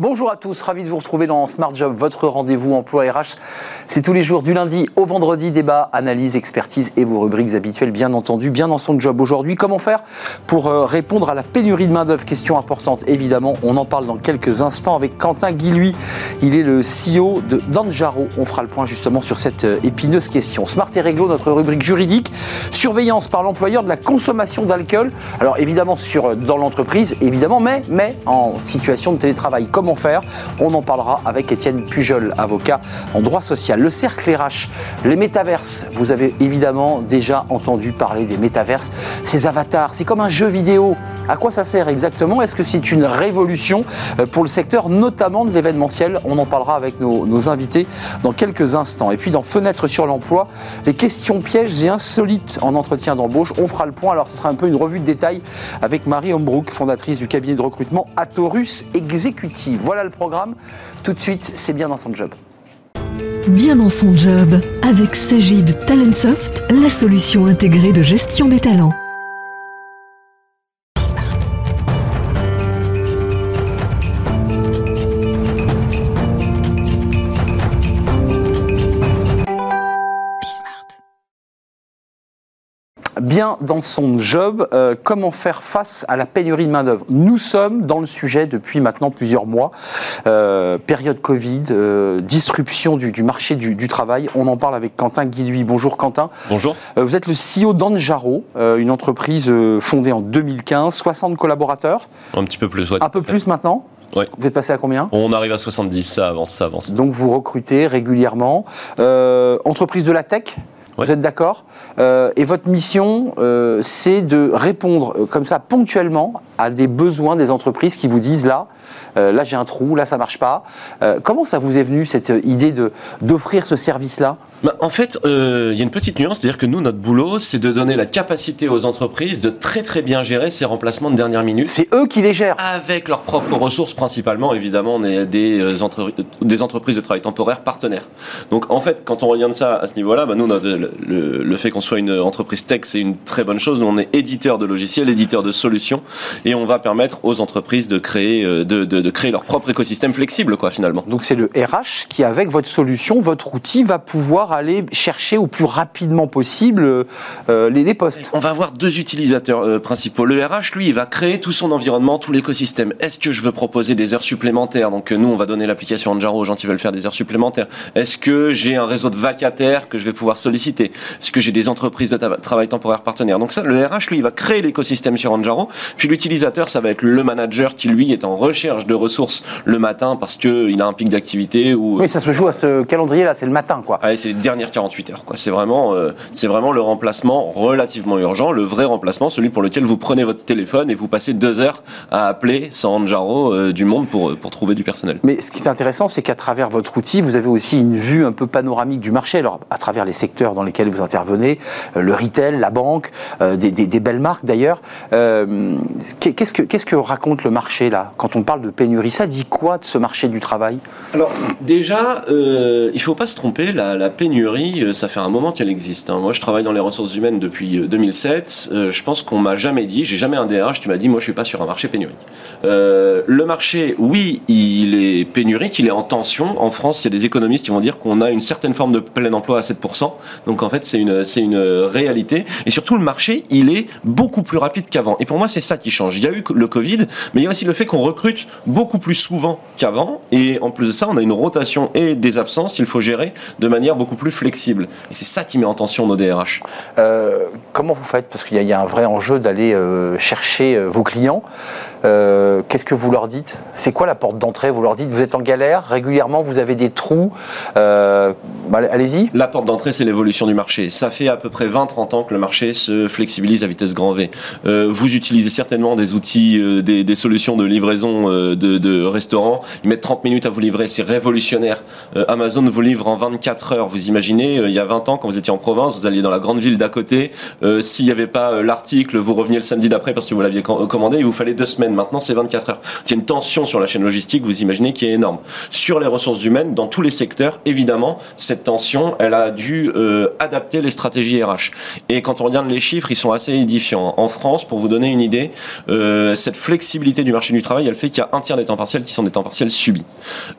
Bonjour à tous, ravi de vous retrouver dans Smart Job, votre rendez-vous emploi RH. C'est tous les jours du lundi au vendredi, débat, analyse, expertise et vos rubriques habituelles, bien entendu, bien dans son job aujourd'hui. Comment faire pour euh, répondre à la pénurie de main-d'œuvre? Question importante, évidemment. On en parle dans quelques instants avec Quentin Guilhuy. Il est le CEO de Danjaro. On fera le point justement sur cette euh, épineuse question. Smart et Réglo, notre rubrique juridique. Surveillance par l'employeur de la consommation d'alcool. Alors évidemment sur, euh, dans l'entreprise, évidemment, mais, mais en situation de télétravail comment faire On en parlera avec Étienne Pujol, avocat en droit social. Le cercle RH, les métaverses. Vous avez évidemment déjà entendu parler des métaverses, ces avatars. C'est comme un jeu vidéo. À quoi ça sert exactement? Est-ce que c'est une révolution euh, pour le secteur, notamment de l'événementiel? On en parlera avec nos, invités dans quelques instants. Et puis dans Fenêtre sur l'emploi, les questions pièges et insolites en entretien d'embauche. On fera le point. Alors ce sera un peu une revue de détails avec Marie Hombrook, fondatrice du cabinet de recrutement Atorus Voilà le programme. Tout de suite, c'est bien dans son job. Bien dans son job, avec Sagid Talentsoft, la solution intégrée de gestion des talents. Bien dans son job. Euh, comment faire face à la pénurie de main-d'œuvre Nous sommes dans le sujet depuis maintenant plusieurs mois. Euh, période Covid, euh, disruption du, du marché du, du, travail. On en parle avec Quentin Guilhuy. Bonjour Quentin. Bonjour. Vous êtes le CEO d'Anjaro, une entreprise fondée en 2015, 60 collaborateurs. Un petit peu plus, ouais. Un peu plus maintenant. Vous êtes passé à combien On arrive à 70, ça avance, ça avance. Donc vous recrutez régulièrement. Euh, entreprise de la tech Ouais. Vous êtes d'accord euh, Et votre mission, euh, c'est de répondre euh, comme ça ponctuellement à des besoins des entreprises qui vous disent là, là j'ai un trou, là ça marche pas. Comment ça vous est venu cette idée de d'offrir ce service-là? Bah, en fait, il y a une petite nuance, c'est-à-dire que nous, notre boulot, c'est de donner la capacité aux entreprises de très très bien gérer ces remplacements de dernière minute. C'est eux qui les gèrent. Avec leurs propres ressources, principalement, évidemment, on est des, entre- des entreprises de travail temporaire partenaires. Donc, en fait, quand on regarde ça à ce niveau-là, bah, nous, notre- le, fait qu'on soit une entreprise tech, c'est une très bonne chose. Nous, on est éditeur de logiciels, éditeur de solutions, et on va permettre aux entreprises de créer, euh, de, de- de créer leur propre écosystème flexible, quoi, finalement. Donc c'est le RH qui, avec votre solution, votre outil, va pouvoir aller chercher au plus rapidement possible euh, les, les postes. On va avoir deux utilisateurs euh, principaux. Le RH, lui, il va créer tout son environnement, tout l'écosystème. Est-ce que je veux proposer des heures supplémentaires? Donc nous, on va donner l'application Anjaro aux gens qui veulent faire des heures supplémentaires. Est-ce que j'ai un réseau de vacataires que je vais pouvoir solliciter? Est-ce que j'ai des entreprises de travail temporaire partenaires Donc ça, le RH, lui, il va créer l'écosystème sur Anjaro. Puis l'utilisateur, ça va être le manager qui, lui, est en recherche de ressources le matin parce qu'il a un pic d'activité ou... Oui, ça se joue à ce calendrier-là, c'est le matin, quoi. C'est les dernières 48 heures. Quoi. C'est vraiment, euh, c'est vraiment le remplacement relativement urgent, le vrai remplacement, celui pour lequel vous prenez votre téléphone et vous passez deux heures à appeler sans Anjaro euh, du monde pour, pour trouver du personnel. Mais ce qui est intéressant, c'est qu'à travers votre outil, vous avez aussi une vue un peu panoramique du marché. Alors, à travers les secteurs dans lesquels vous intervenez, euh, le retail, la banque, euh, des, belles marques d'ailleurs. Euh, qu'est-ce que raconte le marché là quand on parle de pénurie? Ça dit quoi de ce marché du travail? Alors déjà, il faut pas se tromper, la, pénurie, ça fait un moment qu'elle existe. hein. Moi, je travaille dans les ressources humaines depuis euh, 2007. Euh, je pense qu'on m'a jamais dit, j'ai jamais un DRH qui m'a dit, moi, je suis pas sur un marché pénurique. Euh, le marché, oui, il est pénurique, il est en tension. En France, il y a des économistes qui vont dire qu'on a une certaine forme de plein emploi à 7%. Donc en fait, c'est une, c'est une réalité. Et surtout, le marché, il est beaucoup plus rapide qu'avant. Et pour moi, c'est ça qui change. Il y a eu le Covid, mais il y a aussi le fait qu'on recrute beaucoup plus souvent qu'avant. Et en plus de ça, on a une rotation et des absences, il faut gérer de manière beaucoup plus flexible. Et c'est ça qui met en tension nos DRH. Euh, Comment vous faites? Parce qu'il y, a- il y a un vrai enjeu d'aller euh, chercher euh, vos clients. Qu'est-ce que vous leur dites? C'est quoi la porte d'entrée? Vous leur dites vous êtes en galère régulièrement, vous avez des trous. Bah, Allez-y. La porte d'entrée, c'est l'évolution du marché. Ça fait à peu près 20-30 ans que le marché se flexibilise à vitesse grand V. Euh, vous utilisez certainement des outils, euh, des, solutions de livraison euh, de, restaurants. Ils mettent 30 minutes à vous livrer, c'est révolutionnaire. Amazon vous livre en 24 heures. Vous imaginez, il y a 20 ans, quand vous étiez en province, vous alliez dans la grande ville d'à côté. S'il n'y avait pas l'article, vous reveniez le samedi d'après parce que vous l'aviez com- commandé. Il vous fallait deux semaines. Maintenant, c'est 24 heures. Il y a une tension sur la chaîne logistique, vous imaginez, qui est énorme. Sur les ressources humaines, dans tous les secteurs, évidemment, cette tension, elle a dû adapter les stratégies RH. Et quand on regarde les chiffres, ils sont assez édifiants. En France, pour vous donner une idée, euh, cette flexibilité du marché du travail, elle fait qu'il y a un tiers des temps partiels qui sont des temps partiels subis.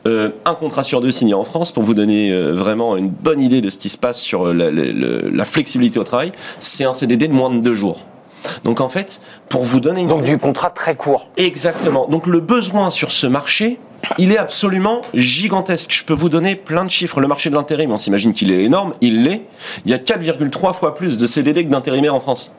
Euh, un contrat sur deux signé en France, pour vous donner vraiment une bonne idée de ce qui se passe sur la, la flexibilité au travail, c'est un CDD de moins de deux jours. Donc en fait, pour vous donner une Donc du contrat très court. Exactement. Donc le besoin sur ce marché, il est absolument gigantesque. Je peux vous donner plein de chiffres. Le marché de l'intérim, on s'imagine qu'il est énorme, il l'est. Il y a 4,3 fois plus de CDD que d'intérimaires en France.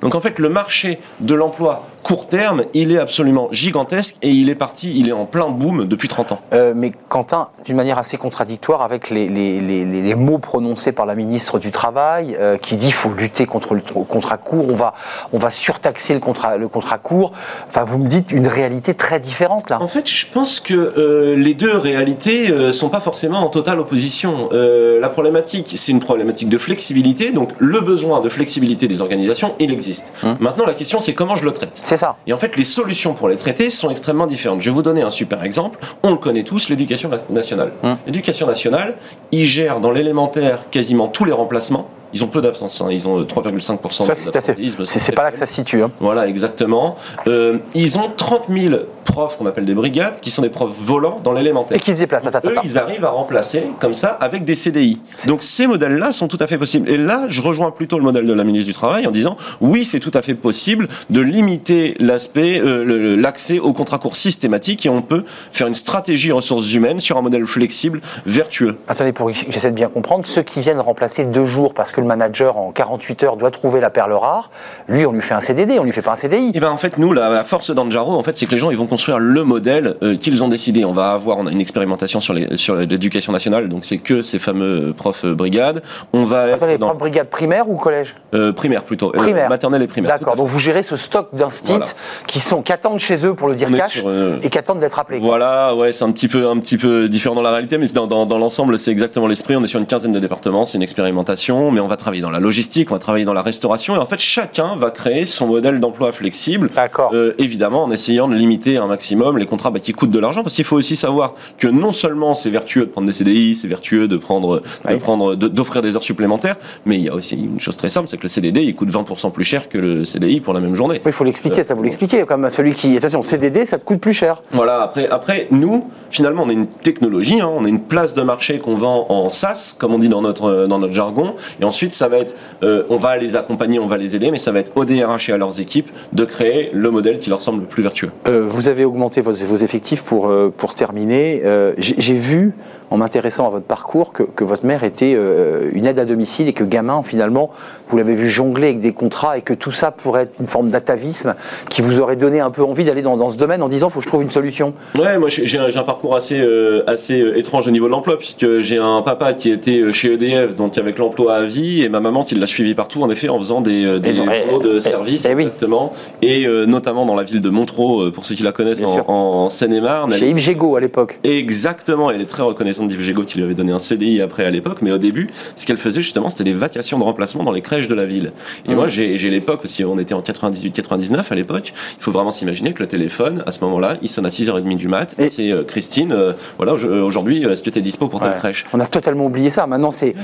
Donc en fait, le marché de l'emploi court terme, il est absolument gigantesque et il est parti, il est en plein boom depuis 30 ans. Euh, mais Quentin, d'une manière assez contradictoire avec les, mots prononcés par la ministre du Travail, euh, qui dit qu'il faut lutter contre le contrat court, on va, on va surtaxer le contrat, le contrat court. Enfin, vous me dites une réalité très différente là. En fait, je pense que euh, les deux réalités ne sont pas forcément en totale opposition. la problématique, c'est une problématique de flexibilité, donc le besoin de flexibilité des organisations, il existe. Hum. Maintenant, la question, c'est comment je le traite. Et en fait, les solutions pour les traiter sont extrêmement différentes. Je vais vous donner un super exemple. On le connaît tous, l'éducation nationale. Hum. L'éducation nationale, il gère dans l'élémentaire quasiment tous les remplacements. Ils ont peu d'absence, hein. ils ont 3,5% d'absentéisme. C'est pas là que ça se situe. Hein. Voilà, exactement. Euh, ils ont 30 000 profs qu'on appelle des brigades, qui sont des profs volants dans l'élémentaire. Et qui se déplacent. eux, ils arrivent à remplacer comme ça avec des CDI. Donc ces modèles-là sont tout à fait possibles. Et là, je rejoins plutôt le modèle de la ministre du Travail en disant oui, c'est tout à fait possible de limiter l'aspect, euh, l'accès au contrat court systématique et on peut faire une stratégie ressources humaines sur un modèle flexible, vertueux. Attendez, pour que j'essaie de bien comprendre, ceux qui viennent remplacer deux jours parce que le manager en 48 heures doit trouver la perle rare, lui on lui fait un CDD, on lui fait pas un CDI. Et eh ben en fait nous la, force d'Anjaro en fait c'est que les gens ils vont construire le modèle euh, qu'ils ont décidé. On va avoir on a une expérimentation sur les sur l'éducation nationale donc c'est que ces fameux profs euh, brigades. On va Attendez, profs brigades primaire ou collège euh, Primaire plutôt. Primaire. maternelle et primaire. D'accord. Donc vous gérez ce stock d'instits qui sont qui attendent chez eux pour le dire cash et qui attendent d'être appelés. Voilà ouais c'est un petit peu un petit peu différent dans la réalité mais dans, dans, dans l'ensemble c'est exactement l'esprit. On est sur une quinzaine de départements c'est une expérimentation mais on va travailler dans la logistique, on va travailler dans la restauration, et en fait chacun va créer son modèle d'emploi flexible. Euh, évidemment, en essayant de limiter un maximum les contrats bah, qui coûtent de l'argent, parce qu'il faut aussi savoir que non seulement c'est vertueux de prendre des CDI, c'est vertueux de prendre, de prendre, d'offrir des heures supplémentaires, mais il y a aussi une chose très simple, c'est que le CDD il coûte 20% plus cher que le CDI pour la même journée. Oui, il faut l'expliquer, ça vous l'expliquez comme celui qui, attention, CDD, ça te coûte plus cher. Voilà. Après, après nous, finalement, on a une technologie, hein, on a une place de marché qu'on vend en SaaS, comme on dit dans notre dans notre jargon, et ensuite ça va être euh, on va les accompagner, on va les aider, mais ça va être au DRH et à leurs équipes de créer le modèle qui leur semble le plus vertueux. Euh, vous avez augmenté vos, effectifs pour, euh, pour terminer. J'ai vu en m'intéressant à votre parcours que, votre mère était euh, une aide à domicile et que gamin, finalement, vous l'avez vu jongler avec des contrats et que tout ça pourrait être une forme d'atavisme qui vous aurait donné un peu envie d'aller dans, ce domaine en disant faut que je trouve une solution Ouais, moi j'ai un, parcours assez, euh, assez euh, étrange au niveau de l'emploi puisque j'ai un papa qui était chez EDF, donc avec l'emploi à vie, et ma maman qui l'a suivi partout, en effet, en faisant des, des de service, exactement, et notamment dans la ville de Montreux, pour ceux qui la connaissent en, en Seine-et-Marne. Chez Yves Gégaud à l'époque. Exactement, elle est très reconnaissante qui lui avait donné un CDI après à l'époque, mais au début, ce qu'elle faisait justement, c'était des vacations de remplacement dans les crèches de la ville. Et mmh. moi, j'ai l'époque, si on était en 98-99 à l'époque, il faut vraiment s'imaginer que le téléphone, à ce moment-là, il sonne à 6h30 du mat, et c'est euh, Christine, euh, voilà, euh, aujourd'hui, est-ce que tu es dispo pour ta crèche? On a totalement oublié ça. Maintenant, c'est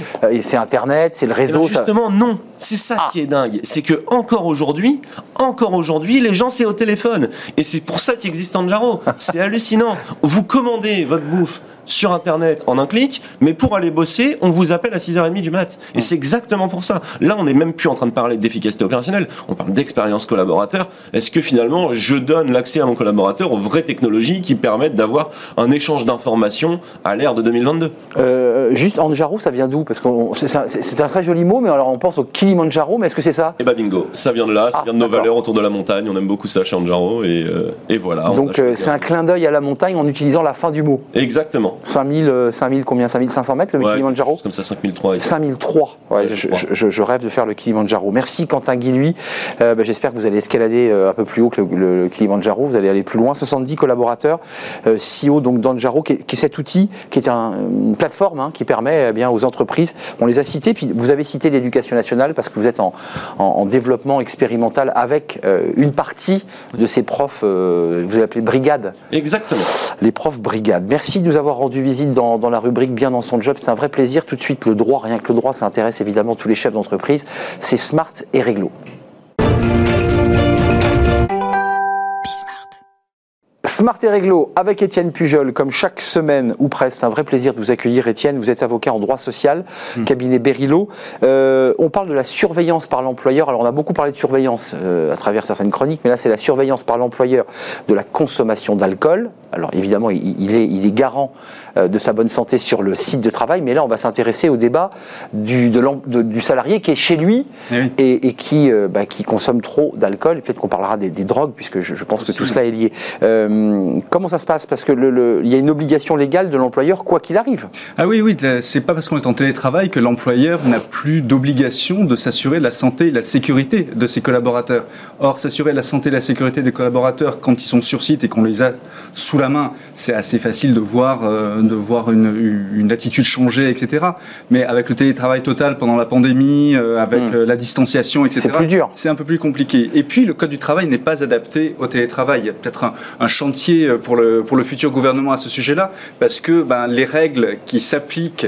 c'est Internet, c'est le réseau. justement, non. C'est ça ah. qui est dingue. C'est que encore aujourd'hui, encore aujourd'hui, les gens, c'est au téléphone. Et c'est pour ça qu'existe Anjaro. c'est hallucinant. Vous commandez votre bouffe sur Internet en un clic, mais pour aller bosser, on vous appelle à 6h30 du mat. Et c'est exactement pour ça. Là, on n'est même plus en train de parler d'efficacité opérationnelle, on parle d'expérience collaborateur. Est-ce que finalement, je donne l'accès à mon collaborateur aux vraies technologies qui permettent d'avoir un échange d'informations à l'ère de 2022 euh, Juste, Anjaro, ça vient d'où? Parce que c'est un, très joli mot, mais alors on pense au Kilimanjaro, mais est-ce que c'est ça? Eh bah bingo, ça vient de là, ça ah, vient de nos valeurs autour de la montagne, on aime beaucoup ça chez Anjaro, et, euh, et voilà. Donc euh, c'est un clin d'œil à la montagne en utilisant la fin du mot. Exactement. 5000, 5000 euh, combien 5500 mètres le Kilimanjaro Comme ça, 5003. 5003. Ouais, je, rêve de faire le Kilimanjaro. Merci Quentin Guilhuy. Euh, bah, j'espère que vous allez escalader euh, un peu plus haut que le, Kilimanjaro. Vous allez aller plus loin. 70 collaborateurs. CEO donc d'Anjaro, qui, qui, est cet outil, qui est une plateforme hein, qui permet eh bien aux entreprises. On les a cités. Puis vous avez cité l'éducation nationale parce que vous êtes en, en développement expérimental avec une partie de ces profs, vous appelez brigade. Exactement. Les profs brigade. Merci de nous avoir rendu visite dans, dans la rubrique Bien dans son job. C'est un vrai plaisir. Tout de suite, le droit, rien que le droit, ça intéresse évidemment tous les chefs d'entreprise. C'est smart et réglo. Smart et Réglo avec Étienne Pujol, comme chaque semaine ou presque. C'est un vrai plaisir de vous accueillir, Étienne. Vous êtes avocat en droit social, hmm. cabinet Berilo. Euh, on parle de la surveillance par l'employeur. Alors, on a beaucoup parlé de surveillance euh, à travers certaines chroniques, mais là, c'est la surveillance par l'employeur de la consommation d'alcool. Alors, évidemment, il, est, il est garant euh, de sa bonne santé sur le site de travail, mais là, on va s'intéresser au débat du, du, salarié qui est chez lui eh et, qui, bah, qui consomme trop d'alcool. Peut-être qu'on parlera des, drogues, puisque je, pense que tout cela est lié. Euh, comment ça se passe? Parce qu'il le, y a une obligation légale de l'employeur, quoi qu'il arrive. Ah oui, oui, c'est pas parce qu'on est en télétravail que l'employeur n'a plus d'obligation de s'assurer la santé et la sécurité de ses collaborateurs. Or, s'assurer la santé et la sécurité des collaborateurs quand ils sont sur site et qu'on les a sous la main, c'est assez facile de voir, euh, de voir une, une, attitude changer, etc. Mais avec le télétravail total pendant la pandémie, euh, avec hmm. la distanciation, etc. C'est plus dur. C'est un peu plus compliqué. Et puis, le code du travail n'est pas adapté au télétravail. Il y a peut-être un, un chantier euh, pour le, pour le futur gouvernement à ce sujet-là, parce que ben, les règles qui s'appliquent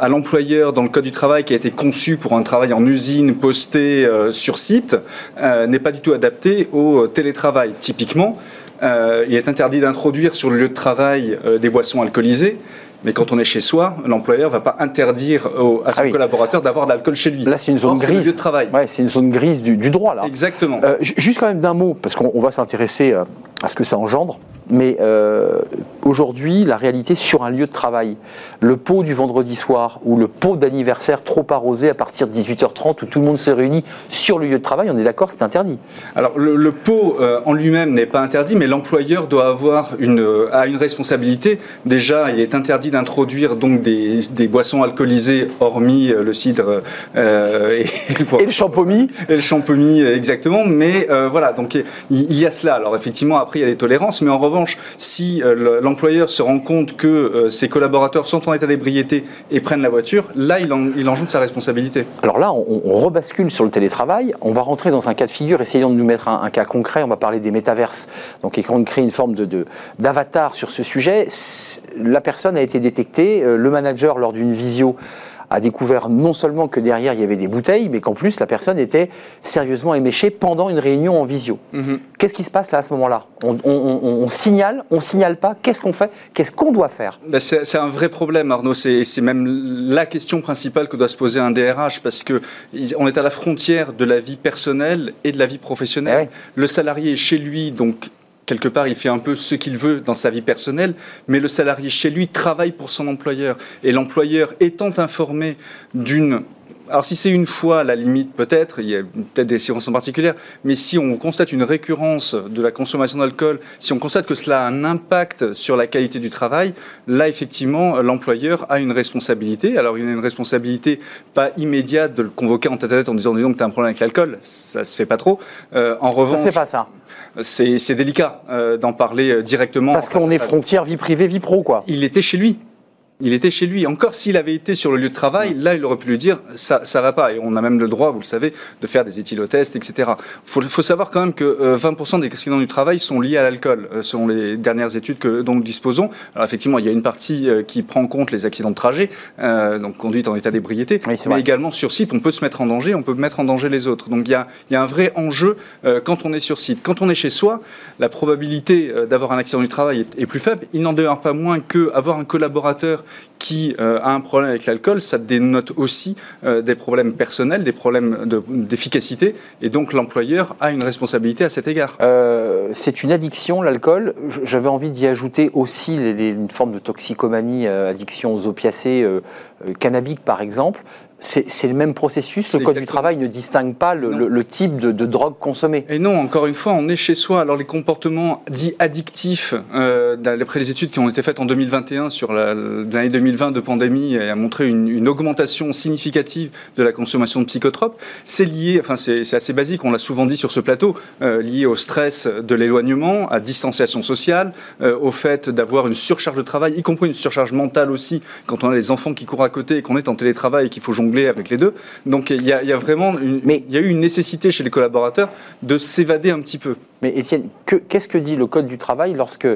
à l'employeur dans le Code du travail qui a été conçu pour un travail en usine posté euh, sur site euh, n'est pas du tout adapté au télétravail. Typiquement, il est interdit d'introduire sur le lieu de travail des boissons alcoolisées. Mais quand on est chez soi, l'employeur ne va pas interdire à son ah collaborateur d'avoir de l'alcool chez lui. Là, c'est une zone grise. de travail. Ouais, c'est une zone grise du, droit, là. Exactement. juste quand même d'un mot, parce qu'on va s'intéresser à ce que ça engendre. Mais euh, aujourd'hui, la réalité sur un lieu de travail, le pot du vendredi soir ou le pot d'anniversaire trop arrosé à partir de 18h30 où tout le monde se réunit sur le lieu de travail, on est d'accord, c'est interdit. Alors le, pot euh, en lui-même n'est pas interdit, mais l'employeur doit avoir une, euh, a une responsabilité. Déjà, il est interdit d'introduire donc des, des, boissons alcoolisées, hormis le cidre et, et, le champomis. Et le champomis, exactement. Mais voilà, donc il, il y a cela. Alors effectivement, après il y a des tolérances, mais en revanche si euh, l'employeur se rend compte que euh, ses collaborateurs sont en état d'ébriété et prennent la voiture, là, il, en, il sa responsabilité. Alors là, on, rebascule sur le télétravail. On va rentrer dans un cas de figure. Essayons de nous mettre un, cas concret. On va parler des métaverses. Donc, on crée une forme d'avatar de, sur ce sujet. La personne a été détectée. Euh, le manager, lors d'une visio, a découvert non seulement que derrière il y avait des bouteilles, mais qu'en plus la personne était sérieusement éméchée pendant une réunion en visio. Mhm. Qu'est-ce qui se passe là à ce moment-là? On, signale, on signale pas, qu'est-ce qu'on fait? Qu'est-ce qu'on doit faire? Ben, C'est un vrai problème Arnaud, c'est même la question principale que doit se poser un DRH parce que on est à la frontière de la vie personnelle et de la vie professionnelle. Eh Le salarié est chez lui, donc quelque part, il fait un peu ce qu'il veut dans sa vie personnelle, mais le salarié chez lui travaille pour son employeur. Et l'employeur étant informé d'une alors si c'est une fois, la limite peut-être, il y a peut-être des circonstances particulières, mais si on constate une récurrence de la consommation d'alcool, si on constate que cela a un impact sur la qualité du travail, là effectivement l'employeur a une responsabilité. Alors il a une responsabilité pas immédiate de le convoquer en tête à tête en disant disons que tu as un problème avec l'alcool, ça se fait pas trop. Euh, en revanche, ça fait pas ça. C'est délicat euh, d'en parler euh, directement. Parce qu'on est frontière vie privée, vie pro, quoi. Il était chez lui. Il était chez lui. Encore s'il avait été sur le lieu de travail, là, il aurait pu lui dire ça, ça va pas. Et on a même le droit, vous le savez, de faire des éthylotests, etc. Il faut, savoir quand même que 20% euh, des accidents du travail sont liés à l'alcool, euh, selon les dernières études que, dont nous disposons. Alors effectivement, il y a une partie euh, qui prend en compte les accidents de trajet, donc conduite en état d'ébriété, mais également sur site, on peut se mettre en danger, on peut mettre en danger les autres. Donc il y a, il y a un vrai enjeu quand on est sur site. Quand on est chez soi, la probabilité d'avoir un accident du travail est, est plus faible. Il n'en demeure pas moins qu'avoir un collaborateur qui euh, a un problème avec l'alcool, ça dénote aussi euh, des problèmes personnels, des problèmes d'efficacité, et donc l'employeur a une responsabilité à cet égard. Euh, c'est une addiction, l'alcool. J'avais envie d'y ajouter aussi une forme de toxicomanie, addiction aux opiacés, cannabiques par exemple c'est le même processus. Le Code du travail ne distingue pas le, type de, drogue consommée. Et non, encore une fois, on est chez soi. Alors les comportements dits addictifs, euh, d'après les études qui ont été faites en 2021 sur l'année 2020 de pandémie, a montré une, augmentation significative de la consommation de psychotropes. C'est lié, enfin c'est assez basique, on l'a souvent dit sur ce plateau, euh, lié au stress de l'éloignement, à distanciation sociale, euh, au fait d'avoir une surcharge de travail, y compris une surcharge mentale aussi, quand on a les enfants qui courent à côté et qu'on est en télétravail et qu'il faut jongler jongler avec les deux. Donc il y y a vraiment une, Mais- il y a eu une nécessité chez les collaborateurs de s'évader un petit peu. Mais Étienne, que- qu'est-ce que dit le Code du travail lorsque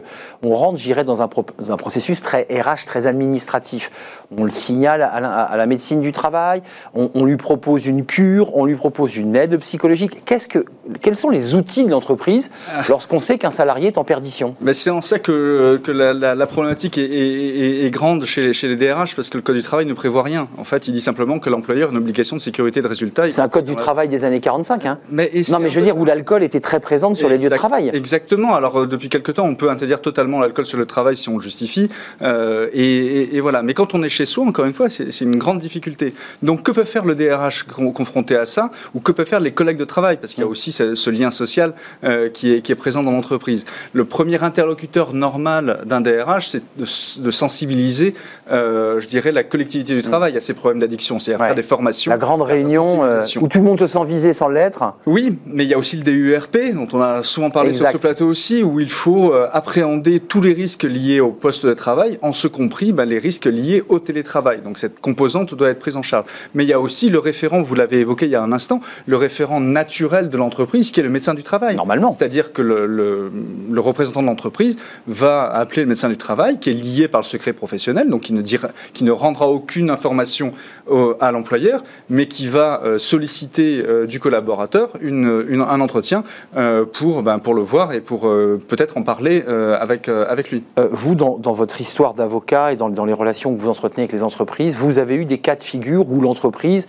on rentre, j'irais, dans un, pro- dans un processus très RH, très administratif? On le signale à la, à la médecine du travail, on, on lui propose une cure, on lui propose une aide psychologique. Que, quels sont les outils de l'entreprise lorsqu'on sait qu'un salarié est en perdition? Mais c'est en ça que, que la, la- la problématique est, est- est- est grande chez les, chez les DRH, parce que le Code du travail ne prévoit rien. En fait, il dit simplement que l'employeur a une obligation de sécurité de résultat. C'est un Code du travail des années 45. Hein. Mais, Non, mais je veux dire, où l'alcool était très présente sur les lieux de travail. Exactement. Alors euh, depuis quelque temps, on peut interdire totalement l'alcool sur le travail si on le justifie. Euh, et, et- et voilà. Mais quand on est chez soi, encore une fois, c'est une grande difficulté. Donc que peut faire le DRH con- confronté à ça, ou que peuvent faire les collègues de travail, parce qu'il y a aussi ce, ce lien social euh, qui, est, qui est présent dans l'entreprise. Le premier interlocuteur normal d'un DRH, c'est de, sensibiliser, euh, je dirais, la collectivité du travail à ces problèmes d'addiction, c'est-à-dire Ouais. faire des formations. La grande réunion où tout le monde se sent visé sans l'être. Oui, mais il y a aussi le DURP, dont on a souvent parlé Exact. sur ce plateau aussi, où il faut euh, appréhender tous les risques liés au poste de travail, en ce compris ben, les risques liés au télétravail. Donc cette composante doit être prise en charge. Mais il y a aussi le référent, vous l'avez évoqué il y a un instant, le référent naturel de l'entreprise, qui est le médecin du travail. Normalement. C'est-à-dire que le, le- le représentant de l'entreprise va appeler le médecin du travail, qui est lié par le secret professionnel, donc qui ne, dira, qui ne rendra aucune information au- à l'employeur, mais qui va euh, solliciter euh, du collaborateur une, une- un entretien euh, pour, ben, pour le voir et pour euh, peut-être en parler euh, avec, euh, avec lui. Vous, dans, votre histoire d'avocat et dans les relations que vous entretenez avec les entreprises, vous avez eu des cas de figure où l'entreprise,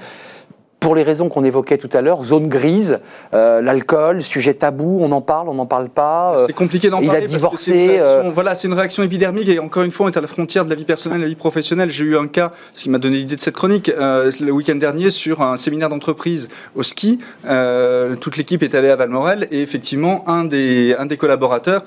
pour les raisons qu'on évoquait tout à l'heure, zone grise, euh, l'alcool, sujet tabou, on en parle, on n'en parle pas. euh, C'est compliqué d'en il a parler. parce que divorcé, réaction- euh, Voilà, c'est une réaction épidermique et encore une fois, on est à la frontière de la vie personnelle et de la vie professionnelle. J'ai eu un cas, ce qui m'a donné l'idée de cette chronique, le week-end dernier sur un séminaire d'entreprise au ski. Toute l'équipe est allée à Valmorel et effectivement, un des, un des collaborateurs,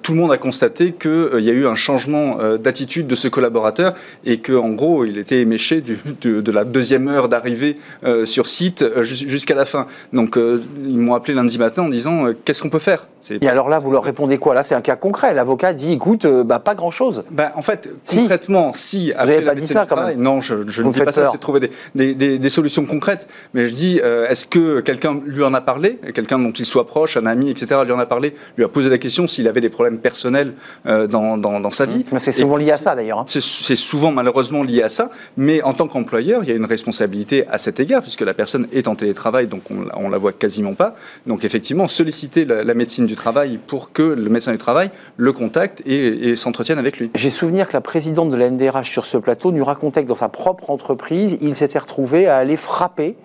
tout le monde a constaté qu'il y a eu un changement d'attitude de ce collaborateur et que en gros, il était éméché du- de, de la deuxième heure d'arrivée euh, sur site euh, jus- jusqu'à la fin. Donc, euh, ils m'ont appelé lundi matin en disant euh, qu'est-ce qu'on peut faire? Et alors là, vous leur répondez quoi? Là, c'est un cas concret. L'avocat dit, écoute, euh, bah, pas grand-chose. Ben, en fait, Si. concrètement, si avez après pas la dit médecine ça, quand travail, même. non, je, je Vous ne dis pas ça, c'est de trouver des, des- des- des solutions concrètes. Mais je dis, euh, est-ce que quelqu'un lui en a parlé, quelqu'un dont il soit proche, un ami, etc., lui en a parlé, lui a posé la question s'il avait des problèmes personnels euh, dans, dans, dans sa vie. Mais C'est souvent lié à si- ça, d'ailleurs. hein. c'est souvent malheureusement lié à ça, mais en tant qu'employeur, il y a une responsabilité à cet égard, puisque la personne est en télétravail, donc on, on la voit quasiment pas. Donc effectivement, solliciter la, médecine du travail pour que le médecin du travail le contacte et, et s'entretienne avec lui. J'ai souvenir que la présidente de la MDRH sur ce plateau nous racontait que dans sa propre entreprise, il s'était retrouvé à aller frapper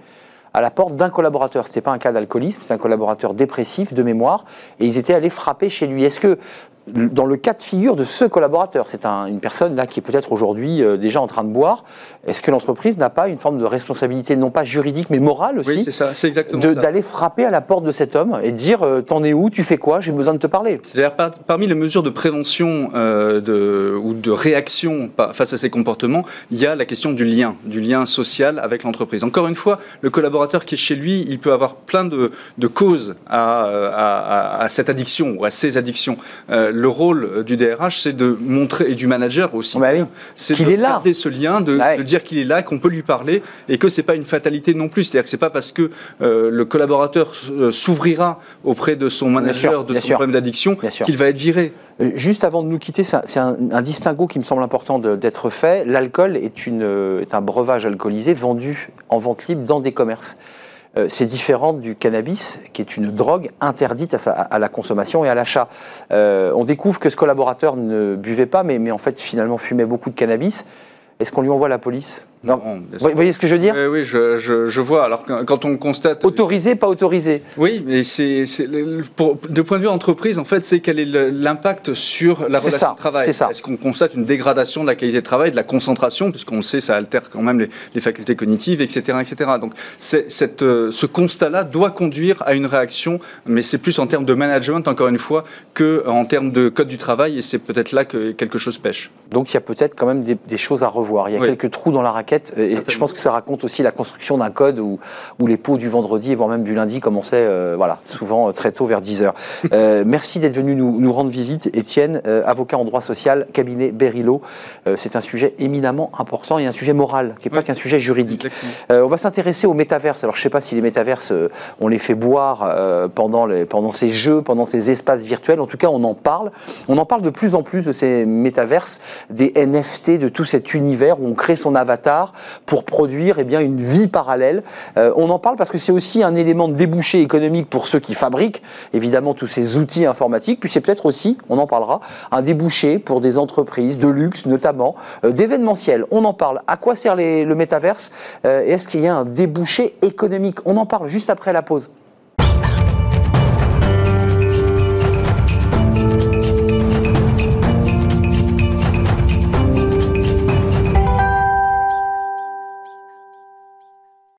à la porte d'un collaborateur. Ce n'était pas un cas d'alcoolisme, c'est un collaborateur dépressif de mémoire, et ils étaient allés frapper chez lui. Est-ce que, dans le cas de figure de ce collaborateur, c'est un- une personne là qui est peut-être aujourd'hui euh, déjà en train de boire, est-ce que l'entreprise n'a pas une forme de responsabilité, non pas juridique, mais morale aussi Oui, c'est ça, c'est exactement de- ça. d'aller frapper à la porte de cet homme et de dire euh, T'en es où Tu fais quoi J'ai besoin de te parler. C'est-à-dire par- parmi les mesures de prévention euh, de, ou de réaction face à ces comportements, il y a la question du lien, du lien social avec l'entreprise. Encore une fois, le collaborateur qui est chez lui, il peut avoir plein de, de causes à, à- à- à cette addiction ou à ces addictions. Euh, le rôle du DRH, c'est de montrer, et du manager aussi, Bah oui. c'est de est là. garder ce lien, de, Ouais. de dire qu'il est là, qu'on peut lui parler et que c'est pas une fatalité non plus. C'est-à-dire que c'est pas parce que euh, le collaborateur euh, s'ouvrira auprès de son manager sûr, de son sûr. problème d'addiction qu'il va être viré. Euh, Juste avant de nous quitter, c'est un, distinguo qui me semble important d'être fait. L'alcool euh, est un breuvage alcoolisé vendu en vente libre dans des commerces. Euh, c'est différent du cannabis, qui est une drogue interdite à, la consommation et à l'achat. Euh, on découvre que ce collaborateur ne buvait pas, mais en fait finalement fumait beaucoup de cannabis. Est-ce qu'on lui envoie la police? Non, Vous voyez ce que je veux dire Oui, oui, je, je- je vois. Alors quand on constate. Autorisé, pas autorisé. Oui, mais c'est de point de vue entreprise, en fait, c'est quel est l'impact sur la relation ça, de travail. c'est ça. Est-ce qu'on constate une dégradation de la qualité de travail, de la concentration, puisqu'on le sait, ça altère quand même les, les facultés cognitives, etc., etc. Donc, cette, euh, ce constat-là doit conduire à une réaction, mais c'est plus en termes de management, encore une fois, que en termes de code du travail, et c'est peut-être là que quelque chose pêche. Donc il y a peut-être quand même des, des choses à revoir. Il y a Oui. quelques trous dans la raquette. Inquiète. Et je pense que ça raconte aussi la construction d'un code où, où les pots du vendredi, voire même du lundi, commençaient euh, voilà, souvent très tôt, vers 10h. merci d'être venu nous, nous, rendre visite. Étienne, avocat en droit social, cabinet Berilo. C'est un sujet éminemment important et un sujet moral, qui n'est pas qu'un sujet juridique. on va s'intéresser aux métaverses. Alors, je ne sais pas si les métaverses, on les fait boire pendant, les, pendant ces jeux, pendant ces espaces virtuels. En tout cas, on en parle. On en parle de plus en plus de ces métaverses, des NFT, de tout cet univers où on crée son avatar pour produire eh bien, une vie parallèle. Euh, on en parle parce que c'est aussi un élément de débouché économique pour ceux qui fabriquent évidemment tous ces outils informatiques. Puis c'est peut-être aussi, on en parlera, un débouché pour des entreprises de luxe notamment, euh, d'événementiel. On en parle. À quoi sert le métaverse? Euh, Est-ce qu'il y a un débouché économique? On en parle juste après la pause.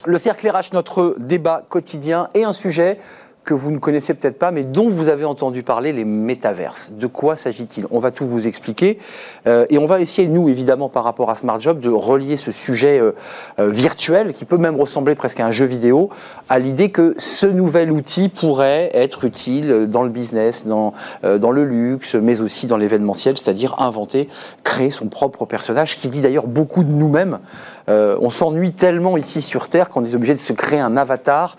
Le cercle RH, notre débat quotidien et un sujet que vous ne connaissez peut-être pas, mais dont vous avez entendu parler, les métaverses. De quoi s'agit-il? On va tout vous expliquer. Euh, et on va essayer, nous, évidemment, par rapport à Smart Job, de relier ce sujet euh, euh, virtuel, qui peut même ressembler presque à un jeu vidéo, à l'idée que ce nouvel outil pourrait être utile dans le business, dans, dans le luxe, mais aussi dans l'événementiel, c'est-à-dire inventer, créer son propre personnage, qui dit d'ailleurs beaucoup de nous-mêmes. on s'ennuie tellement ici sur Terre qu'on est obligé de se créer un avatar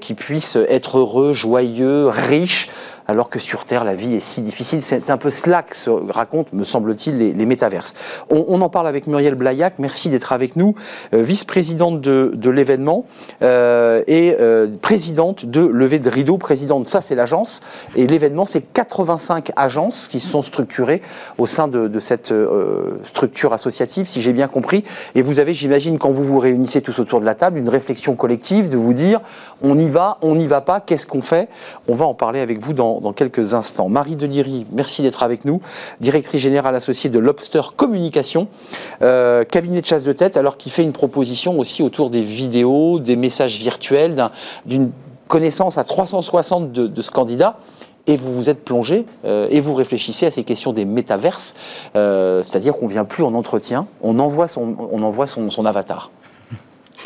qui puisse être heureux joyeux, riche, alors que sur Terre, la vie est si difficile. C'est un peu cela que se racontent, me semble-t-il, les, métaverses. On, en parle avec Muriel Blaillac, merci d'être avec nous, euh, vice-présidente de, l'événement euh, et euh, présidente de Levé de Rideau. Présidente, ça c'est l'agence, et l'événement, c'est 85 agences qui sont structurées au sein de, de cette structure associative, si j'ai bien compris. Et vous avez, j'imagine, quand vous vous réunissez tous autour de la table, une réflexion collective de vous dire, on y va, on n'y va pas, qu'est-ce qu'on fait? On va en parler avec vous dans dans, quelques instants. Marie Deliri, merci d'être avec nous, directrice générale associée de Lobster Communication, euh, cabinet de chasse de tête, alors qui fait une proposition aussi autour des vidéos, des messages virtuels, d'une connaissance à 360 de, ce candidat. Et vous vous êtes plongé euh, et vous réfléchissez à ces questions des métaverses, euh, c'est-à-dire qu'on vient plus en entretien, on envoie on envoie son avatar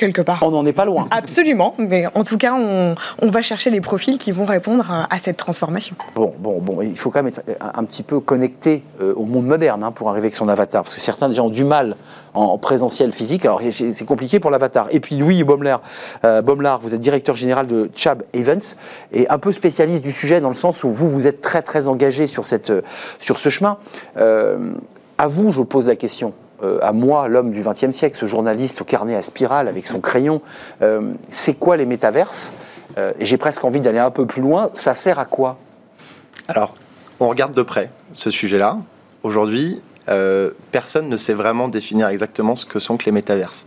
quelque part. On n'en est pas loin. Absolument, mais en tout cas, on, va chercher les profils qui vont répondre à cette transformation. Bon, bon, bon, il faut quand même être un, petit peu connecté euh, au monde moderne hein, pour arriver avec son avatar, parce que certains déjà ont du mal en, présentiel physique, alors c'est compliqué pour l'avatar. Et puis Louis Baumler, euh, vous êtes directeur général de Chab Events et un peu spécialiste du sujet dans le sens où vous, vous êtes très très engagé sur, cette, sur ce chemin. Euh, à vous, je pose la question. Euh, à moi, l'homme du XXe siècle, ce journaliste au carnet à spirale avec son crayon, euh, c'est quoi les métaverses euh, Et j'ai presque envie d'aller un peu plus loin. Ça sert à quoi? Alors, on regarde de près ce sujet-là. Aujourd'hui, personne ne sait vraiment définir exactement ce que sont que les métaverses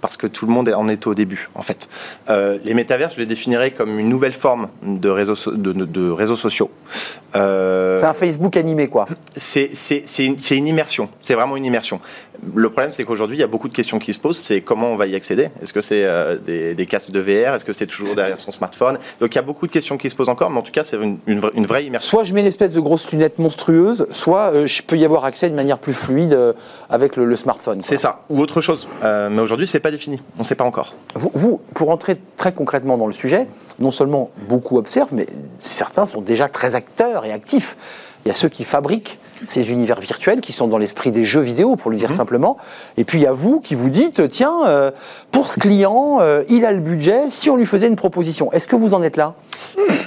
parce que tout le monde en est au début, en fait. Euh, les métavers, je les définirais comme une nouvelle forme de réseaux, de, réseaux sociaux. Euh, c'est un Facebook animé, quoi. C'est une, une, immersion. C'est vraiment une immersion. Le problème, c'est qu'aujourd'hui, il y a beaucoup de questions qui se posent. C'est comment on va y accéder? Est-ce que c'est euh, des, casques de VR Est-ce que c'est toujours derrière son smartphone? Donc, il y a beaucoup de questions qui se posent encore, mais en tout cas, c'est une, une, vraie immersion. Soit je mets une espèce de grosse lunette monstrueuse, soit je peux y avoir accès de manière plus fluide avec le, le smartphone. C'est ça, ou autre chose. mais aujourd'hui, c'est pas défini. On ne sait pas encore. Vous, pour entrer très concrètement dans le sujet, non seulement beaucoup observent, mais certains sont déjà très acteurs et actifs. Il y a ceux qui fabriquent ces univers virtuels qui sont dans l'esprit des jeux vidéo, pour le dire mhm. simplement. Et puis il y a vous qui vous dites, tiens, euh, pour ce client, euh, il a le budget, si on lui faisait une proposition. Est-ce que vous en êtes là?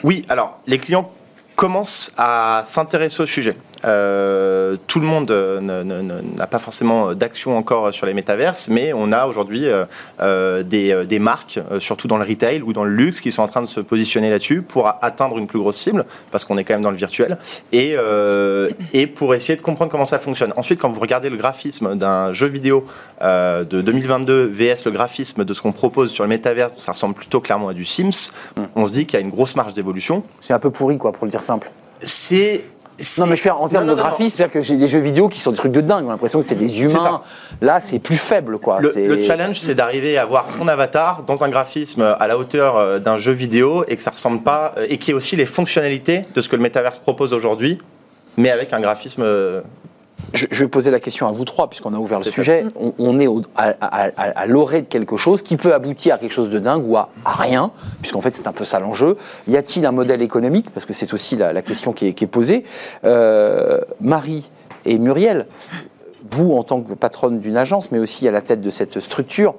Oui, alors les clients commencent à s'intéresser au sujet. Euh, tout le monde euh, n'a pas forcément d'action encore sur les métaverses, mais on a aujourd'hui euh, des, marques, surtout dans le retail ou dans le luxe, qui sont en train de se positionner là-dessus pour atteindre une plus grosse cible, parce qu'on est quand même dans le virtuel, et, et pour essayer de comprendre comment ça fonctionne. Ensuite, quand vous regardez le graphisme d'un jeu vidéo de 2022 VS le graphisme de ce qu'on propose sur le métaverse, ça ressemble plutôt clairement à du Sims. Hmm. On se dit qu'il y a une grosse marge d'évolution. C'est un peu pourri, quoi, pour le dire simple. C'est non, mais je fais en termes de graphisme, c'est-à-dire que j'ai des jeux vidéo qui sont des trucs de dingue. On a l'impression que c'est des humains. Là, c'est plus faible, quoi. Le, challenge, c'est d'arriver à avoir son avatar dans un graphisme à la hauteur euh, d'un jeu vidéo et que ça ressemble pas, euh, et qui ait aussi les fonctionnalités de ce que le métaverse propose aujourd'hui, mais avec un graphisme je, vais poser la question à vous trois, puisqu'on a ouvert le sujet. On, est à, l'orée de quelque chose qui peut aboutir à quelque chose de dingue ou à, rien, puisqu'en fait c'est un peu ça l'enjeu. Y a-t-il un modèle économique? Parce que c'est aussi la, question qui est, posée. Euh, Marie et Muriel, vous en tant que patronne d'une agence, mais aussi à la tête de cette structure,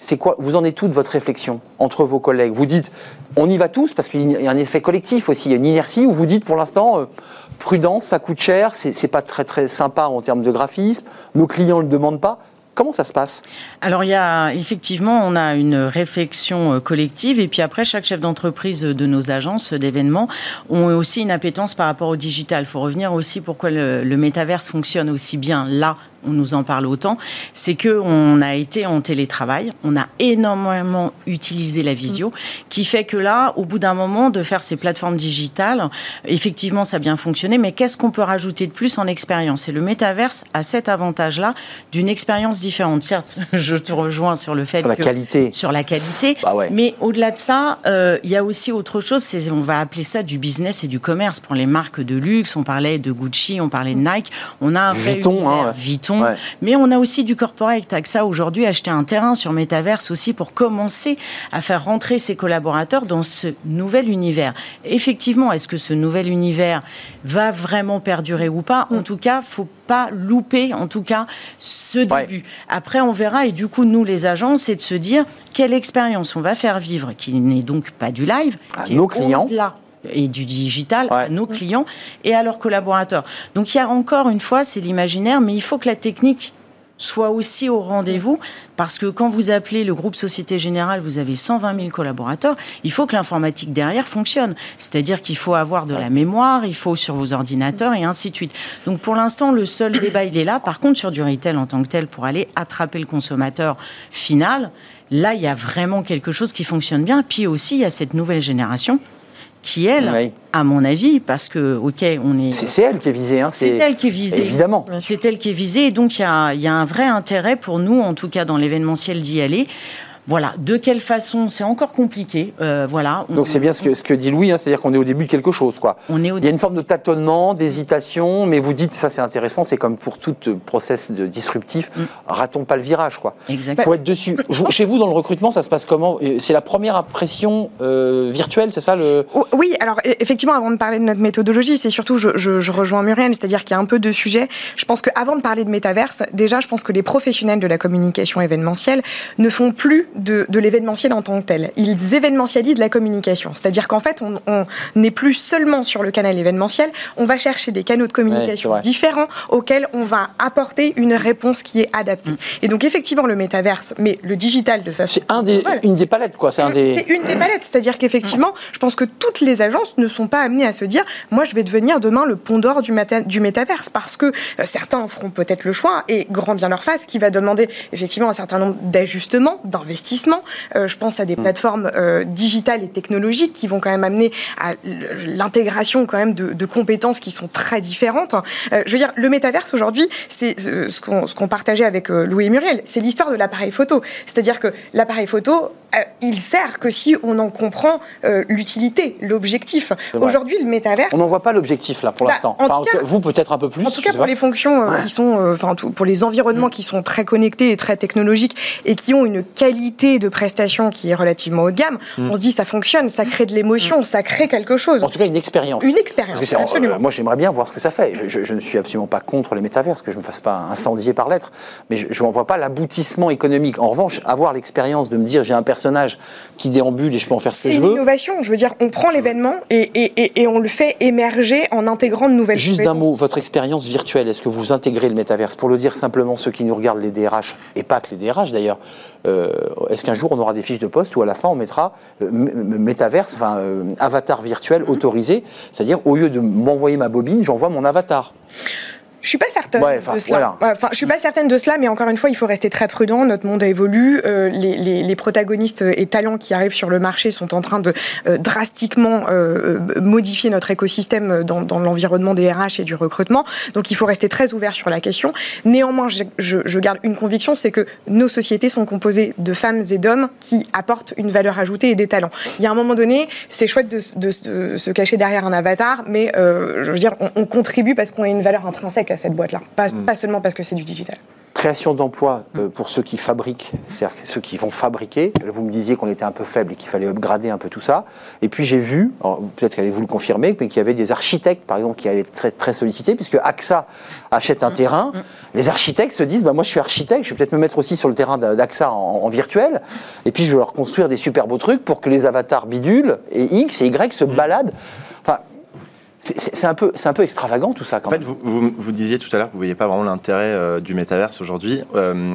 c'est quoi Vous en êtes toute votre réflexion entre vos collègues? Vous dites, on y va tous parce qu'il y a un effet collectif aussi, une inertie. Ou vous dites, pour l'instant, euh, prudence, ça coûte cher, c'est pas très sympa en termes de graphisme. Nos clients ne le demandent pas. Comment ça se passe? Alors, il y a effectivement, on a une réflexion euh, collective, et puis après, chaque chef d'entreprise de nos agences d'événements ont aussi une appétence par rapport au digital. Il faut revenir aussi pourquoi le, le métaverse fonctionne aussi bien là on nous en parle autant, c'est que on a été en télétravail, on a énormément utilisé la visio, qui fait que là, au bout d'un moment, de faire ces plateformes digitales, effectivement, ça a bien fonctionné, mais qu'est-ce qu'on peut rajouter de plus en expérience? Et le métaverse a cet avantage-là d'une expérience différente. Certes, je te rejoins sur le fait sur la qualité, sur la qualité, bah mais au-delà de ça, euh, il y a aussi autre chose. C'est on va appeler ça du business et du commerce pour les marques de luxe. On parlait de Gucci, on parlait de Nike. On a un Vuitton, hein. Vuitton mais on a aussi du corporate. ça aujourd'hui, acheter un terrain sur Metaverse aussi pour commencer à faire rentrer ses collaborateurs dans ce nouvel univers. Effectivement, est-ce que ce nouvel univers va vraiment perdurer ou pas? En tout cas, faut pas louper, en tout cas, ce début. Après, on verra. Et du coup, nous, les agents, c'est de se dire quelle expérience on va faire vivre, qui n'est donc pas du live, à nos clients. Là et du digital à nos clients et à leurs collaborateurs. Donc il y a encore une fois, c'est l'imaginaire, mais il faut que la technique soit aussi au rendez-vous, parce que quand vous appelez le groupe Société Générale, vous avez 120 000 collaborateurs, il faut que l'informatique derrière fonctionne. C'est-à-dire qu'il faut avoir de la mémoire, il faut sur vos ordinateurs et ainsi de suite. Donc pour l'instant, le seul débat, il est là. Par contre, sur du retail en tant que tel, pour aller attraper le consommateur final, là, il y a vraiment quelque chose qui fonctionne bien. Puis aussi, il y a cette nouvelle génération qui, elle, à mon avis, parce que, OK, on est... C'est elle qui est visée. Hein, c'est elle qui est visée. Évidemment. C'est elle qui est visée. Et donc, il y a, y a, un vrai intérêt pour nous, en tout cas dans l'événementiel, d'y aller. Voilà, de quelle façon, c'est encore compliqué. Euh, voilà. Donc c'est bien ce que, ce que dit Louis, hein, c'est-à-dire qu'on est au début de quelque chose. Quoi. On est Il y a une forme de tâtonnement, d'hésitation, mais vous dites, ça c'est intéressant, c'est comme pour tout process de disruptif, mm. ratons pas le virage. Quoi. Exactement. Faut être dessus. Chez vous, dans le recrutement, ça se passe comment? Euh, C'est la première impression euh, virtuelle, c'est ça le... Oui, alors e, effectivement, avant de parler de notre méthodologie, c'est surtout, je, je, rejoins Muriel, c'est-à-dire qu'il y a un peu de sujets. Je pense qu'avant de parler de métaverse, déjà, je pense que les professionnels de la communication événementielle ne font plus de, de l'événement en tant que tel. Ils événementialisent la communication. C'est-à-dire qu'en fait, on n'est plus seulement sur le canal événementiel, on va chercher des canaux de communication différents auxquels on va apporter une réponse qui est adaptée. Mm. Et donc, effectivement, le métaverse, mais le digital de façon. C'est un des, une des palettes, quoi. C'est des... une des palettes. C'est-à-dire qu'effectivement, je pense que toutes les agences ne sont pas amenées à se dire moi, je vais devenir demain le pont d'or du, du métaverse. Parce que euh, certains en feront peut-être le choix, et grand bien leur face, qui va demander effectivement un certain nombre d'ajustements, d'investissements. Euh, je pense à des mm. plateformes euh, digitales et technologiques qui vont quand même amener à l'intégration quand même de, compétences qui sont très différentes. Euh, je veux dire, le métaverse aujourd'hui, c'est ce qu'on partageait avec Louis et Muriel, c'est l'histoire de l'appareil photo. C'est-à-dire que l'appareil photo, il sert que si on en comprend l'utilité, l'objectif. Aujourd'hui, le métaverse. On n'en voit pas l'objectif là pour bah, l'instant. vous peut-être un peu plus. En tout cas, pour les fonctions qui sont, enfin, pour les environnements mm. qui sont très connectés et très technologiques et qui ont une qualité de prestation qui est relativement haut de gamme, mm. on se dit ça fonctionne, ça crée de l'émotion, mm. ça crée quelque chose. En tout cas, une expérience. Une expérience. absolument. moi, j'aimerais bien voir ce que ça fait. Je, ne suis absolument pas contre les métaverses, que je ne me fasse pas incendier par lettre, mais je n'en vois pas l'aboutissement économique. En revanche, avoir l'expérience de me dire j'ai un personnage qui déambule et je peux en faire ce que je veux. C'est une innovation. Je veux dire, on prend l'événement et, et, et, on le fait émerger en intégrant de nouvelles Juste d'un mot, votre expérience virtuelle, est-ce que vous intégrez le métaverse? Pour le dire simplement, ceux qui nous regardent, les DRH, et pas que les DRH d'ailleurs, euh, est-ce qu'un jour on aura des fiches de poste où à la fin on mettra euh, métaverse, enfin euh, avatar virtuel autorisé, c'est-à-dire au lieu de m'envoyer ma bobine, j'envoie mon avatar je suis pas certaine de cela. Enfin, je suis pas certaine de cela, mais encore une fois, il faut rester très prudent. Notre monde évolue. Euh, les, les, les, protagonistes et talents qui arrivent sur le marché sont en train de euh, drastiquement euh, modifier notre écosystème dans, dans l'environnement des RH et du recrutement. Donc, il faut rester très ouvert sur la question. Néanmoins, je, je, je garde une conviction, c'est que nos sociétés sont composées de femmes et d'hommes qui apportent une valeur ajoutée et des talents. Il y a un moment donné, c'est chouette de, de, de, se cacher derrière un avatar, mais je veux dire, on, on contribue parce qu'on a une valeur intrinsèque à cette boîte-là. Pas, Mm. pas seulement parce que c'est du digital. Création d'emplois euh, pour ceux qui fabriquent, c'est-à-dire ceux qui vont fabriquer. Vous me disiez qu'on était un peu faible et qu'il fallait upgrader un peu tout ça. Et puis j'ai vu, peut-être qu'allez-vous le confirmer, mais qu'il y avait des architectes, par exemple, qui allaient être très, très sollicités, puisque AXA achète un terrain. Les architectes se disent, bah, moi je suis architecte, je vais peut-être me mettre aussi sur le terrain d'a- d'AXA en, en virtuel, et puis je vais leur construire des super beaux trucs pour que les avatars bidules et X et Y se baladent. C'est- un, peu- un peu extravagant tout ça quand En fait, vous, vous, vous disiez tout à l'heure que vous ne voyez pas vraiment l'intérêt euh, du métaverse aujourd'hui. Euh,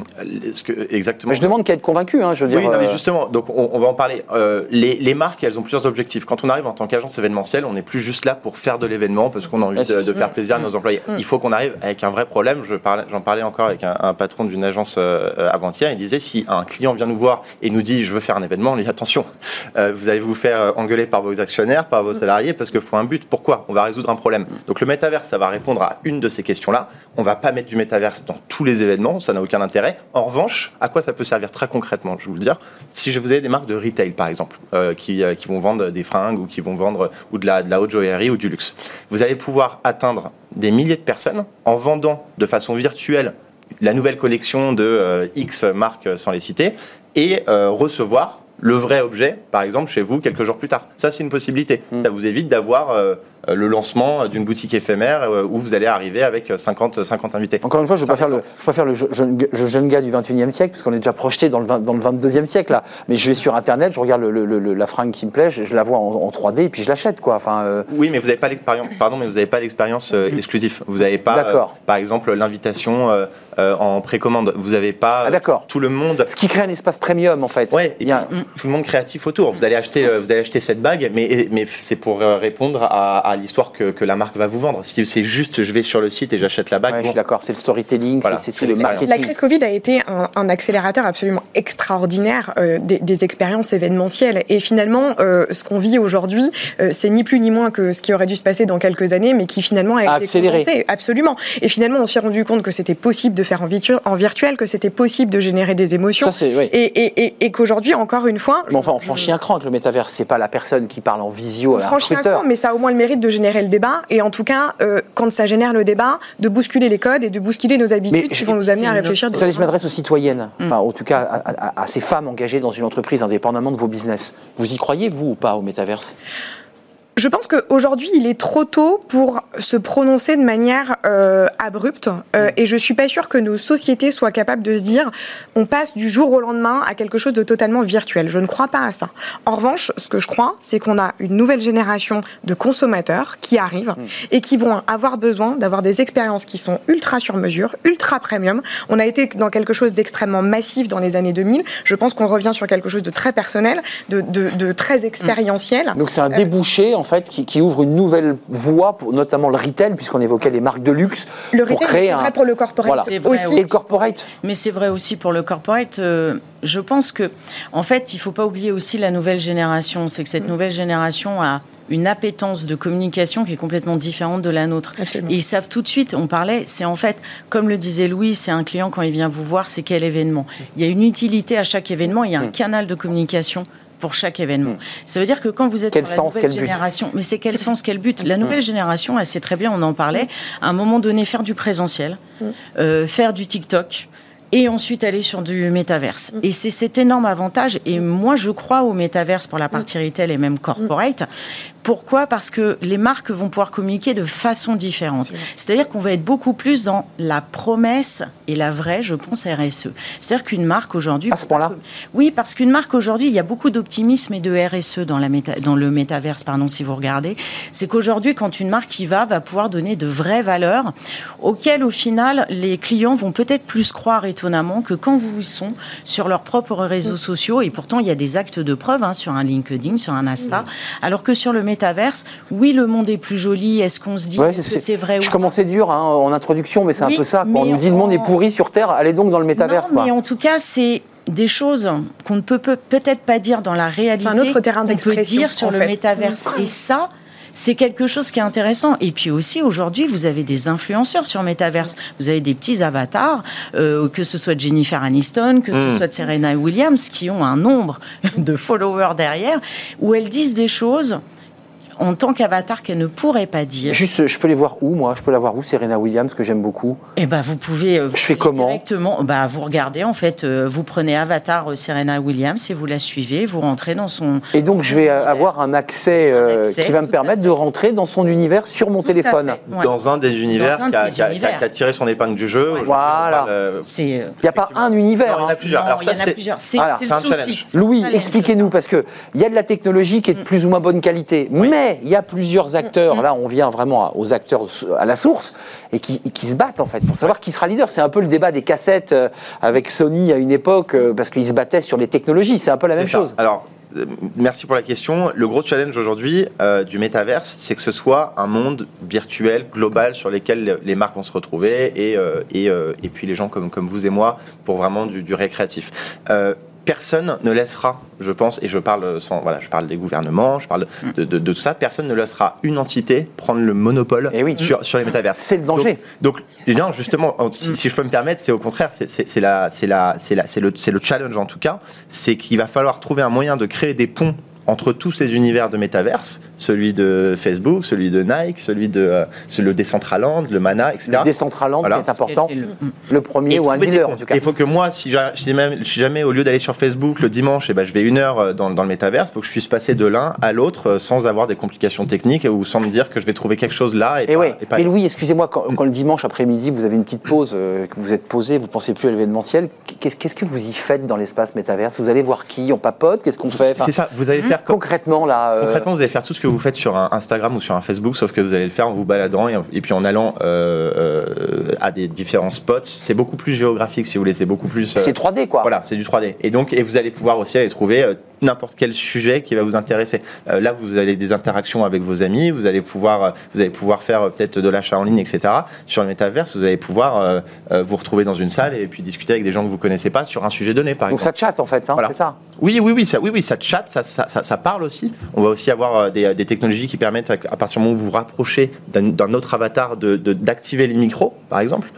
exactement. Mais je demande qu'à être convaincu, hein, je veux dire. Oui, non, mais euh, justement, donc on, on va en parler. Euh, les, les marques, elles ont plusieurs objectifs. Quand on arrive en tant qu'agence événementielle, on n'est plus juste là pour faire de l'événement parce qu'on a envie Ouais, de, faire plaisir à nos employés. Il faut qu'on arrive avec un vrai problème. Je parlais- J'en parlais encore avec un, un patron d'une agence avant-hier. Il disait si un client vient nous voir et nous dit je veux faire un événement, on lui dit attention, vous allez vous faire engueuler par vos actionnaires, par vos salariés parce qu'il faut un but. Pourquoi? On va résoudre un problème. Donc le métaverse, ça va répondre à une de ces questions-là. On va pas mettre du métaverse dans tous les événements, ça n'a aucun intérêt. En revanche, à quoi ça peut servir très concrètement Je vais vous le dire. Si je vous ai des marques de retail, par exemple, euh, qui, euh, qui vont vendre des fringues ou qui vont vendre ou de la, de la haute joaillerie ou du luxe, vous allez pouvoir atteindre des milliers de personnes en vendant de façon virtuelle la nouvelle collection de euh, X marques sans les citer et recevoir le vrai objet, par exemple, chez vous quelques jours plus tard. Ça, c'est une possibilité. Ça vous évite d'avoir euh, le lancement d'une boutique éphémère euh, où vous allez arriver avec 50, 50 invités. Encore une fois, je ne veux pas faire le, je faire le je- jeune, je- jeune gars du 21e siècle, parce qu'on est déjà projeté dans le, 20 dans le 22e siècle, là. Mais je vais sur Internet, je regarde le- le- le- la fringue qui me plaît, je, je la vois en, en 3D, et puis je l'achète, quoi. Enfin, euh, Oui, mais vous n'avez pas l'expérience. Pardon, mais vous n'avez pas l'expérience euh, exclusive. Vous n'avez pas, euh, par exemple, l'invitation euh, euh, en précommande. Vous n'avez pas Ah, d'accord. tout le monde. ce qui crée un espace premium, en fait. Ouais, Il y a- tout le monde créatif autour. Vous allez acheter, euh, vous allez acheter cette bague, mais, mais c'est pour euh, répondre à, à l'histoire que, que la marque va vous vendre. Si c'est juste, je vais sur le site et j'achète la bague. Ouais, je bon. suis d'accord, c'est le storytelling, Voilà, c'est- le marketing. La crise Covid a été un, un accélérateur absolument extraordinaire euh, des, des expériences événementielles. Et finalement, euh, ce qu'on vit aujourd'hui, euh, c'est ni plus ni moins que ce qui aurait dû se passer dans quelques années, mais qui finalement a été accéléré. Absolument. Et finalement, on s'est rendu compte que c'était possible de faire en, virtu- en virtuel, que c'était possible de générer des émotions. Ça, c'est, oui. Et, et- et- et qu'aujourd'hui, encore une fois, Mais enfin, on je- franchit un cran avec le métavers. C'est pas la personne qui parle en visio on franchit un cran, mais ça a au moins le mérite de générer le débat. Et en tout cas, euh, quand ça génère le débat, de bousculer les codes et de bousculer nos habitudes Mais qui vont nous amener à réfléchir. Vous savez, je m'adresse aux citoyennes, enfin, en tout cas à, à- à ces femmes engagées dans une entreprise, indépendamment de vos business. Vous y croyez, vous, ou pas, au métaverse? Je pense qu'aujourd'hui, il est trop tôt pour se prononcer de manière euh, abrupte. Euh, et je suis pas sûre que nos sociétés soient capables de se dire on passe du jour au lendemain à quelque chose de totalement virtuel. Je ne crois pas à ça. En revanche, ce que je crois, c'est qu'on a une nouvelle génération de consommateurs qui arrivent et qui vont avoir besoin d'avoir des expériences qui sont ultra sur mesure, ultra premium. On a été dans quelque chose d'extrêmement massif dans les années 2000. Je pense qu'on revient sur quelque chose de très personnel, de, de- de très expérientiel. Donc c'est un débouché en fait qui, qui ouvre une nouvelle voie pour notamment le retail puisqu'on évoquait les marques de luxe Le pour retail, créer c'est un vrai pour le corporate voilà. C'est vrai aussi. et le corporate. Mais c'est vrai aussi pour le corporate. euh, je pense que, en fait, il faut pas oublier aussi la nouvelle génération. C'est que cette nouvelle génération a une appétence de communication qui est complètement différente de la nôtre. Absolument. Et ils savent tout de suite, on parlait, c'est en fait, comme le disait Louis, c'est un client quand il vient vous voir, c'est quel événement. Il y a une utilité à chaque événement, il y a un canal de communication pour chaque événement. Ça veut dire que quand vous êtes Quel sur la sens, nouvelle génération, mais c'est quel sens, quel but? La nouvelle génération, elle sait très bien, on en parlait, à un moment donné, faire du présentiel, euh, faire du TikTok, et ensuite aller sur du métaverse. Et c'est cet énorme avantage. Et moi, je crois au métaverse pour la partie retail et même corporate. Pourquoi? Parce que les marques vont pouvoir communiquer de façon différente. C'est-à-dire qu'on va être beaucoup plus dans la promesse et la vraie, je pense, RSE. C'est-à-dire qu'une marque aujourd'hui... À ce point-là Oui, parce qu'une marque aujourd'hui, il y a beaucoup d'optimisme et de RSE dans, la méta- dans le métaverse, pardon, si vous regardez. C'est qu'aujourd'hui, quand une marque y va, va pouvoir donner de vraies valeurs auxquelles, au final, les clients vont peut-être plus croire étonnamment que quand vous y sont sur leurs propres réseaux sociaux. Et pourtant, il y a des actes de preuve hein, sur un LinkedIn, sur un Insta. Alors que sur le métaverse, oui, le monde est plus joli. Est-ce qu'on se dit Ouais, est-ce que c'est vrai Je ou commençais dur hein, en introduction, mais c'est Oui, un peu ça. quoi. On nous dit le monde est pourri sur Terre, allez donc dans le métaverse. non, quoi. mais en tout cas, c'est des choses qu'on ne peut peut- peut-être pas dire dans la réalité. C'est un autre terrain qu'on peut d'expression, dire sur le fait. métaverse. Et ça, c'est quelque chose qui est intéressant. Et puis aussi, aujourd'hui, vous avez des influenceurs sur Metaverse. Vous avez des petits avatars, euh, que ce soit de Jennifer Aniston, que ce soit de Serena Williams, qui ont un nombre de followers derrière, où elles disent des choses en tant qu'avatar qu'elle ne pourrait pas dire. Juste, je peux les voir où, moi? Je peux la voir où, Serena Williams, que j'aime beaucoup? Eh ben, vous pouvez. euh, Je fais comment? Directement, bah, vous regardez, en fait, euh, vous prenez avatar euh, Serena Williams et vous la suivez, vous rentrez dans son. Et donc, je vais euh, avoir un accès, euh, accès, qui va me permettre de rentrer dans son univers sur mon Tout téléphone. ouais. Dans un des univers qui, a, tiré son épingle du jeu. Voilà. Il n'y a pas un univers. Non, il y en a hein. plusieurs. non, Alors il ça, y en a c'est- un le souci. challenge. Louis, expliquez-nous, parce qu'il y a de la technologie qui est de plus ou moins bonne qualité, mais il y a plusieurs acteurs, là on vient vraiment aux acteurs à la source, et qui, qui se battent en fait, pour savoir qui sera leader. C'est un peu le débat des cassettes euh, avec Sony à une époque, euh, parce qu'ils se battaient sur les technologies, c'est un peu la même ça. chose. Alors, euh, merci pour la question. Le gros challenge aujourd'hui euh, du métaverse, c'est que ce soit un monde virtuel, global, sur lequel les marques vont se retrouver et, euh, et, euh, et puis les gens comme, comme vous et moi pour vraiment du, du récréatif. Personne ne laissera, je pense, et je parle sans, voilà, je parle des gouvernements, je parle de, de- de tout ça. Personne ne laissera une entité prendre le monopole Eh oui. sur, sur les métaverses. C'est le danger. Donc, donc, non, justement, si, si je peux me permettre, c'est au contraire, c'est- le, c'est le challenge en tout cas, c'est qu'il va falloir trouver un moyen de créer des ponts entre tous ces univers de métaverse, celui de Facebook, celui de Nike, celui de euh, le Decentraland, le Mana, etc. Le Decentraland Voilà. qui est important, Et le- le premier ou un dealer en tout cas. Il faut que moi, si, j'a- si même, si jamais au lieu d'aller sur Facebook le dimanche, eh ben, je vais une heure euh, dans, dans le métaverse, il faut que je puisse passer de l'un à l'autre euh, sans avoir des complications techniques ou sans me dire que je vais trouver quelque chose là et, Et pas, Eh ouais. et pas Mais Louis, excusez-moi, quand, quand le dimanche après-midi, vous avez une petite pause, euh, que vous êtes posé, vous pensez plus à l'événementiel, qu'est-ce qu'est-ce que vous y faites dans l'espace métaverse? Vous allez voir qui? On papote? Qu'est-ce qu'on fait? Enfin, C'est ça, vous allez faire Concrètement, là. euh, Concrètement, vous allez faire tout ce que vous faites sur un Instagram ou sur un Facebook, sauf que vous allez le faire en vous baladant et, et puis en allant euh, euh, à des différents spots. C'est beaucoup plus géographique, si vous voulez. C'est beaucoup plus. c'est 3D, quoi. Voilà, c'est du 3D. Et donc, et vous allez pouvoir aussi aller trouver n'importe quel sujet qui va vous intéresser. Euh, là, vous avez des interactions avec vos amis, vous allez pouvoir, euh, vous allez pouvoir faire euh, peut-être de l'achat en ligne, etc. Sur le métaverse, vous allez pouvoir euh, vous retrouver dans une salle et puis discuter avec des gens que vous connaissez pas sur un sujet donné, par Donc exemple. ça chatte, en fait, hein, Voilà. c'est ça Oui, oui, oui, ça, oui, oui, ça chatte, ça, ça, ça, ça parle aussi. On va aussi avoir des, des technologies qui permettent, à, partir du moment où vous vous rapprochez d'un autre avatar, de- de- d'activer les micros, par exemple.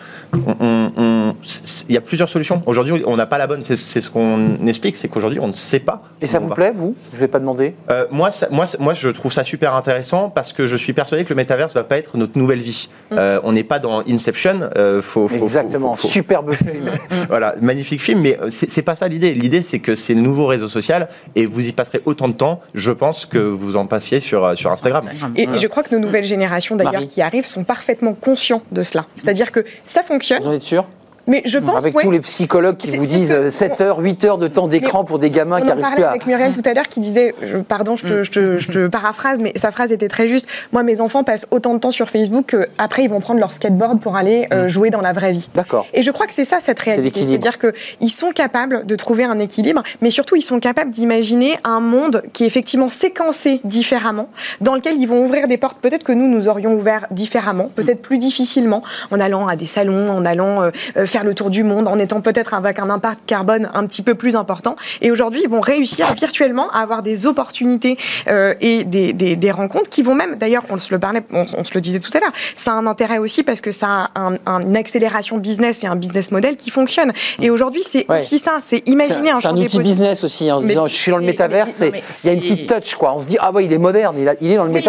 Il y a plusieurs solutions. Aujourd'hui, on n'a pas la bonne. C'est c'est ce qu'on explique, c'est qu'aujourd'hui, on ne sait pas. Et ça vous va. plaît, vous? Je ne vais pas demander. Euh, moi, ça- moi, moi, je trouve ça super intéressant parce que je suis persuadé que le métaverse va pas être notre nouvelle vie. Euh, on n'est pas dans Inception. euh, faut, faut- Exactement, faut- faut- superbe film. voilà, magnifique film, mais euh, c'est pas ça l'idée. L'idée, c'est que c'est le nouveau réseau social et vous y passerez autant de temps, je pense, que vous en passiez sur, euh, sur Instagram. Et je crois que nos nouvelles générations, d'ailleurs, qui arrivent, sont parfaitement conscients de cela. C'est-à-dire que ça fonctionne, Vous en êtes sûr? Mais je pense Avec ouais, tous les psychologues qui vous disent que- euh, 7 heures, 8 heures de temps d'écran pour des gamins On qui en arrivent plus à. avec Muriel tout à l'heure qui disait, je- pardon, je te, je, te, je te paraphrase, mais sa phrase était très juste. Moi, mes enfants passent autant de temps sur Facebook qu'après, ils vont prendre leur skateboard pour aller euh, jouer dans la vraie vie. D'accord. Et je crois que c'est ça cette réalité. C'est-à-dire qu'ils sont capables de trouver un équilibre, mais surtout ils sont capables d'imaginer un monde qui est effectivement séquencé différemment, dans lequel ils vont ouvrir des portes peut-être que nous, nous aurions ouvert différemment, peut-être plus difficilement, en allant à des salons, en allant euh, euh, faire le tour du monde, en étant peut-être avec un impact carbone un petit peu plus important. Et aujourd'hui, ils vont réussir virtuellement à avoir des opportunités euh, et des, des- des rencontres qui vont même, d'ailleurs, on se le parlait, on, on se le disait tout à l'heure, ça a un intérêt aussi parce que ça a un- un- une accélération business et un business model qui fonctionne. Et aujourd'hui, c'est Ouais. aussi ça, c'est imaginer un C'est un outil business aussi, hein, en Mais disant je suis dans le mais il y a une petite touch quoi. On se dit ah ouais il est moderne, il, a- il est dans le mais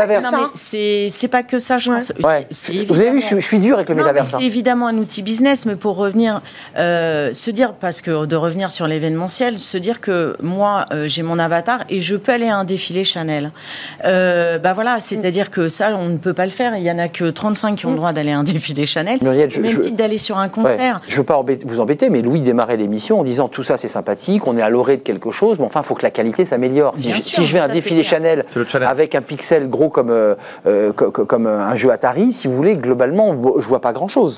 c'est c'est pas que ça, je Ouais. pense. Ouais. Vous avez vu, je, suis- je suis dur avec le hein. C'est évidemment un outil business, mais pour revenir, euh, se dire, parce que de revenir sur l'événementiel, se dire que moi, euh, j'ai mon avatar et je peux aller à un défilé Chanel. Euh, bah voilà, c'est-à-dire que ça, on ne peut pas le faire. Il y en a que 35 qui ont le droit d'aller à un défilé Chanel. Muriel, je- Même je- titre d'aller sur un Ouais. concert. Je veux pas embêter- vous embêter, mais Louis démarrait l'émission en disant tout ça c'est sympathique, on est à l'orée de quelque chose, mais enfin il faut que la qualité s'améliore. Si, Bien je- sûr, si je vais à un défilé. Chanel avec un pixel gros comme, euh, euh, co- co- comme un jeu Atari, si vous voulez, globalement je vois pas grand chose.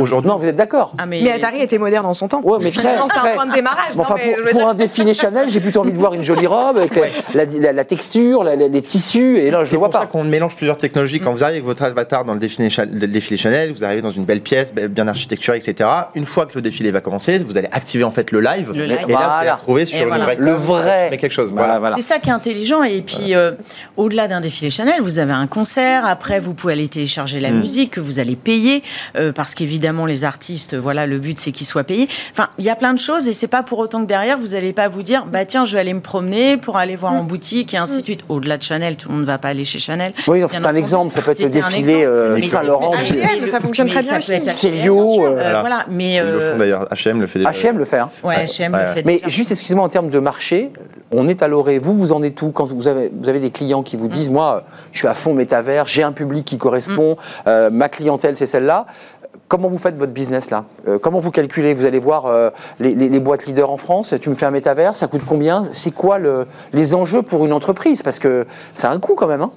Aujourd'hui, non, vous êtes d'accord Ah, Mais Atari était moderne en son temps. Ouais, mais très, Non, c'est très. un point de démarrage. Mais non, enfin, mais pour, un défilé Chanel, j'ai plutôt envie de voir une jolie robe avec la, la- la texture, la- la- les tissus, et là je C'est le vois pour ça pas. qu'on mélange plusieurs technologies. Quand vous arrivez avec votre avatar dans le défilé, le défilé Chanel, vous arrivez dans une belle pièce, bien architecturée, etc. Une fois que le défilé va commencer, vous allez activer en fait le live. Le et live. là, vous allez Voilà. retrouver sur Et voilà. Le vrai. mais quelque chose. Voilà, Voilà. voilà. C'est ça qui est intelligent. Et puis, euh, au-delà d'un défilé Chanel, vous avez un concert. Après, vous pouvez aller télécharger la musique que vous allez payer. euh, parce qu'évidemment, évidemment, les artistes, voilà, le but c'est qu'ils soient payés. Enfin, il y a plein de choses et c'est pas pour autant que derrière vous n'allez pas vous dire, bah tiens, je vais aller me promener pour aller voir en boutique et ainsi de suite. Au-delà de Chanel, tout le monde ne va pas aller chez Chanel. Oui, donc c'est un exemple. Ça peut être le défilé euh, Saint-Laurent. H&M, ça fonctionne très bien aussi. H&M, Célio, sûr. euh, Euh, Voilà. mais Ils le euh, font d'ailleurs. H&M le fait déjà. H&M le fait. hein. ouais, Ouais. H&M Ouais. le fait Mais déjà. juste, excusez-moi, en termes de marché, on est à l'orée. Vous, vous en êtes où quand vous avez, vous avez des clients qui vous disent, moi, je suis à fond métavers, j'ai un public qui correspond, euh, ma clientèle, c'est celle-là. Comment vous faites votre business là Euh, Comment vous calculez Vous allez voir euh, les, boîtes leaders en France. Tu me fais un métavers, ça coûte combien C'est quoi le- les enjeux pour une entreprise Parce que ça a un coût quand même. hein.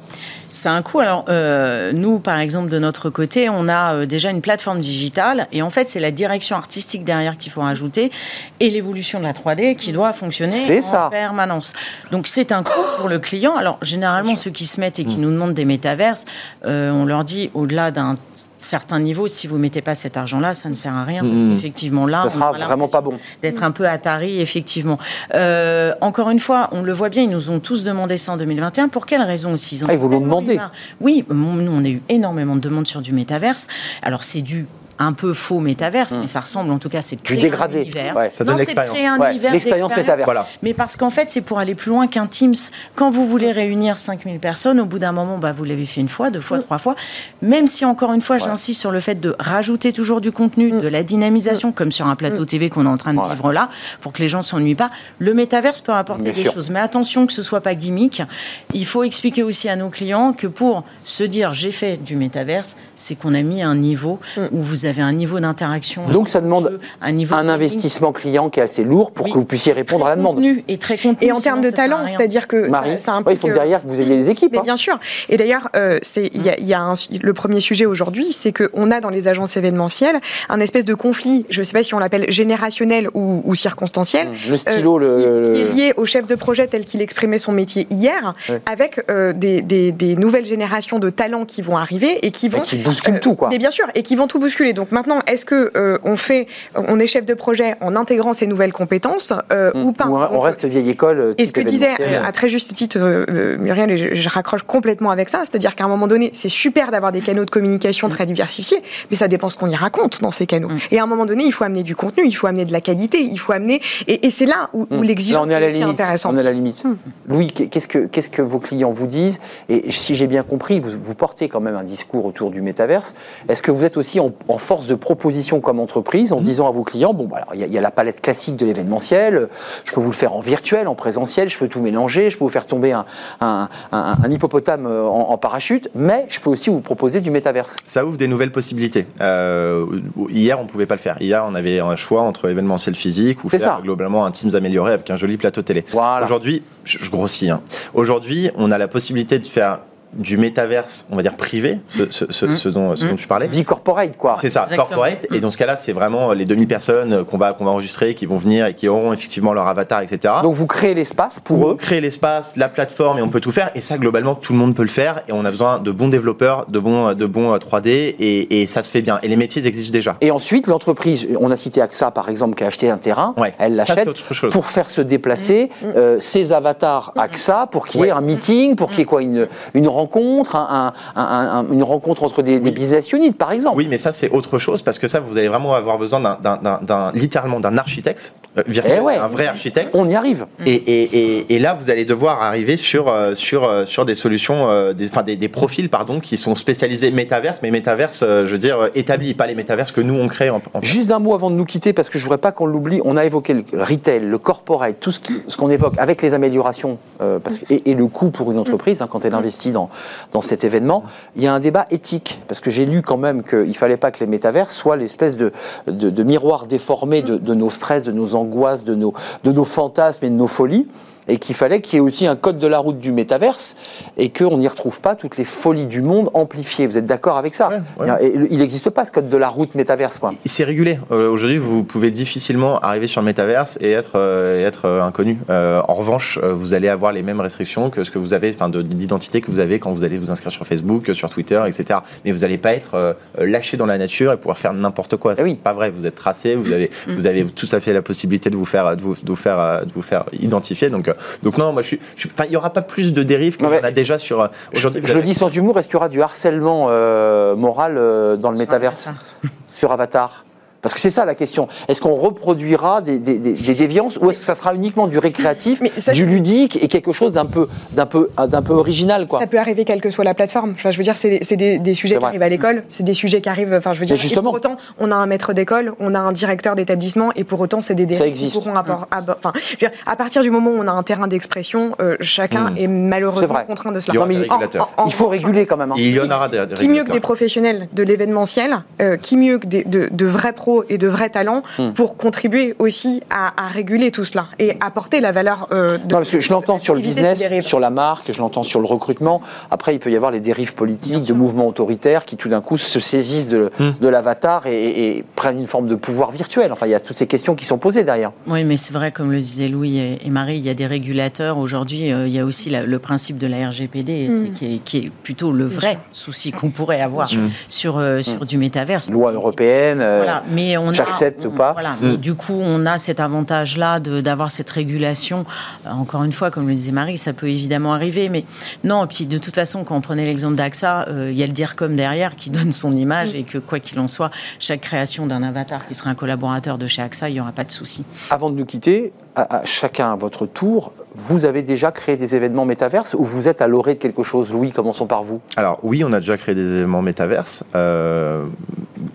C'est un coût. Alors, euh, nous, par exemple, de notre côté, on a euh, déjà une plateforme digitale. Et en fait, c'est la direction artistique derrière qu'il faut rajouter et l'évolution de la 3D qui doit fonctionner C'est en ça. permanence. Donc, c'est un coût pour le client. Alors, généralement, ceux qui se mettent et Mm. qui nous demandent des métaverses, euh, on leur dit, au-delà d'un certain niveau, si vous mettez pas cet argent-là, ça ne sert à rien. Parce qu'effectivement, là, Mm. Ça on vraiment pas bon. d'être un peu Atari, effectivement. Euh, encore une fois, on le voit bien, ils nous ont tous demandé ça en 2021. Pour quelles raisons aussi? Ont Ah, ils tellement Oui, nous, on a eu énormément de demandes sur du métaverse. Alors, c'est dû un peu faux métaverse, mais ça ressemble en tout cas, c'est de créer dégradé. un univers. Ouais. Ça donne l'expérience. créer un Ouais, univers l'expérience d'expérience. métaverse. Voilà. Mais parce qu'en fait, c'est pour aller plus loin qu'un Teams. Quand vous voulez réunir 5000 personnes, au bout d'un moment, bah, vous l'avez fait une fois, deux fois, trois fois. Même si, encore une fois, j'insiste sur le fait de rajouter toujours du contenu, de la dynamisation, comme sur un plateau TV qu'on est en train de Ouais. vivre là, pour que les gens s'ennuient pas. Le métaverse peut apporter Bien des sûr. choses. Mais attention que ce soit pas gimmick. Il faut expliquer aussi à nos clients que pour se dire j'ai fait du métaverse, c'est qu'on a mis un niveau où vous avez un niveau d'interaction. Donc, ça demande jeu, un, niveau Un de- investissement client qui est assez lourd pour Oui. que vous puissiez répondre à la demande. et très contenu. Et en termes de ça talent, c'est-à-dire que ça, Marie, ça Ouais, implique. il faut que derrière que vous ayez les équipes. Mais hein. bien sûr. Et d'ailleurs, euh, il y a, il y a un- le premier sujet aujourd'hui, c'est qu'on a dans les agences événementielles un espèce de conflit. Je ne sais pas si on l'appelle générationnel ou, ou circonstanciel. Le stylo, euh, qui, le, qui est le- lié au chef de projet tel qu'il exprimait son métier hier, Ouais. avec euh, des, des- des nouvelles générations de talents qui vont arriver et qui vont qui bousculent euh, tout, quoi. Mais bien sûr, et qui vont tout bousculer. Donc maintenant, est-ce que euh, on fait, on est chef de projet en intégrant ces nouvelles compétences euh, ou pas Ou on on reste vieille école. euh, et ce que disait à très juste titre Muriel, et je, je raccroche complètement avec ça, c'est-à-dire qu'à un moment donné, c'est super d'avoir des canaux de communication très diversifiés, mais ça dépend ce qu'on y raconte dans ces canaux. Et à un moment donné, il faut amener du contenu, il faut amener de la qualité, il faut amener. Et, et c'est là où, où Là, l'exigence est aussi intéressante. On est à la limite. Louis, qu'est- qu'est-ce que, qu'est-ce que vos clients vous disent? Et si j'ai bien compris, vous, vous portez quand même un discours autour du métaverse. Est-ce que vous êtes aussi en, en force de proposition comme entreprise en disant à vos clients, bon, bah, alors, il y, a- il y a la palette classique de l'événementiel, je peux vous le faire en virtuel, en présentiel, je peux tout mélanger, je peux vous faire tomber un, un- un- un hippopotame euh, en, en parachute, mais je peux aussi vous proposer du métaverse. Ça ouvre des nouvelles possibilités. Euh, hier, on pouvait pas le faire. Hier, on avait un choix entre événementiel physique ou faire ça. globalement un Teams amélioré avec un joli plateau télé. Voilà. Aujourd'hui, je, je grossis. hein. Aujourd'hui, on a la possibilité de faire du métaverse, on va dire privé, ce, ce- ce- Mmh. ce dont, ce dont tu parlais. Dit corporate, quoi. C'est ça, Exactement. corporate. Et dans ce cas-là, c'est vraiment les 2000 personnes qu'on va, qu'on va enregistrer, qui vont venir et qui auront effectivement leur avatar, etc. Donc vous créez l'espace pour pour eux. créer l'espace, la plateforme, et on peut tout faire. Et ça, globalement, tout le monde peut le faire. Et on a besoin de bons développeurs, de bons, de bons euh, 3D, et, et ça se fait bien. Et les métiers existent déjà. Et ensuite, l'entreprise, on a cité AXA par exemple, qui a acheté un terrain, Ouais. elle l'achète pour faire se déplacer euh, ses avatars AXA, pour qu'il y ait Ouais. un meeting, pour qu'il y ait quoi, une, une rencontre, un- un- un- un- une rencontre entre des, des Oui. business units par exemple. Oui, mais ça, c'est autre chose parce que ça, vous allez vraiment avoir besoin d'un, littéralement d'un architecte euh, virtuel, Eh ouais. un vrai architecte. On y arrive. Et, et- et- et là, vous allez devoir arriver sur, euh, sur, euh, sur des solutions, des, enfin, des, des profils pardon, qui sont spécialisés métaverse, mais métaverse, je veux dire, établis, pas les métaverses que nous, on crée en, en- Juste un mot avant de nous quitter, parce que je voudrais pas qu'on l'oublie. On a évoqué le retail, le corporate, tout ce qu'on évoque avec les améliorations euh, parce que- et, et le coût pour une entreprise hein, quand elle investit dans, dans cet événement. Il y a un débat éthique, parce que j'ai lu quand même qu'il fallait pas que les métaverses soient l'espèce de, miroir déformé de, nos stress, de nos angoisses, de nos fantasmes et de nos folies. Et qu'il fallait qu'il y ait aussi un code de la route du métaverse et qu'on n'y retrouve pas toutes les folies du monde amplifiées. Vous êtes d'accord avec ça Ouais, ouais. Et Il n'existe pas ce code de la route métaverse. C'est régulé. Euh, Aujourd'hui, vous pouvez difficilement arriver sur le métaverse et être, euh, et être euh, inconnu. En revanche, vous allez avoir les mêmes restrictions que ce que vous avez, enfin, de- d'identité que vous avez quand vous allez vous inscrire sur Facebook, sur Twitter, etc. Mais vous n'allez pas être lâché dans la nature et pouvoir faire n'importe quoi. C'est Eh oui. pas vrai. Vous êtes tracé. Vous avez, vous avez tout à fait la possibilité de vous faire, de vous, de vous faire, de vous faire identifier. Donc, donc non, moi, je suis, enfin, il y aura pas plus de dérives qu'on a déjà sur. euh, Aujourd'hui, Je le dis sans humour, est-ce qu'il y aura du harcèlement euh, moral euh, dans le métaverse sur Avatar parce que c'est ça la question. Est-ce qu'on reproduira des, des, des, déviances ou est-ce que ça sera uniquement du récréatif, du ludique et quelque chose d'un peu, d'un peu, d'un peu original quoi. Ça peut arriver quelle que soit la plateforme. Enfin, je veux dire, c'est, des, sujets qui arrivent à l'école, c'est des sujets qui arrivent. Enfin, je veux dire, justement, pour autant, on a un maître d'école, on a un directeur d'établissement et pour autant, c'est des dérives qui pourront enfin, je veux dire, à partir du moment où on a un terrain d'expression, euh, chacun hmm. est malheureusement contraint de cela. Il, il faut réguler quand même. Hein. Il y en aura des, Qui mieux que des professionnels de l'événementiel, euh, qui mieux que de, de vrais pros et de vrais talents Hmm. pour contribuer aussi à, réguler tout cela et apporter la valeur euh, de. Non, parce que je l'entends sur le business, sur la marque, je l'entends sur le recrutement. Après, il peut y avoir les dérives politiques, de mouvements autoritaires qui tout d'un coup se saisissent de, hmm. de l'avatar et, prennent une forme de pouvoir virtuel. Enfin, il y a toutes ces questions qui sont posées derrière. Oui, mais c'est vrai, comme le disaient Louis et Marie, il y a des régulateurs. Aujourd'hui, euh, il y a aussi le principe de la RGPD, hmm. qui, est, plutôt le vrai souci qu'on pourrait avoir sur, euh, sur du métaverse. Loi européenne, voilà. mais on j'accepte ou pas. Voilà. Mm. Du coup, on a cet avantage-là d'avoir cette régulation. Euh, encore une fois, comme le disait Marie, ça peut évidemment arriver, mais non. Et puis, de toute façon, quand on prenait l'exemple d'AXA, euh, il y a le dire comme derrière qui donne son image mm. et que quoi qu'il en soit, chaque création d'un avatar qui sera un collaborateur de chez AXA, il n'y aura pas de souci. Avant de nous quitter, à, chacun à votre tour, vous avez déjà créé des événements métaverses ou vous êtes à l'orée de quelque chose Louis, commençons par vous. Alors oui, on a déjà créé des événements métaverses euh,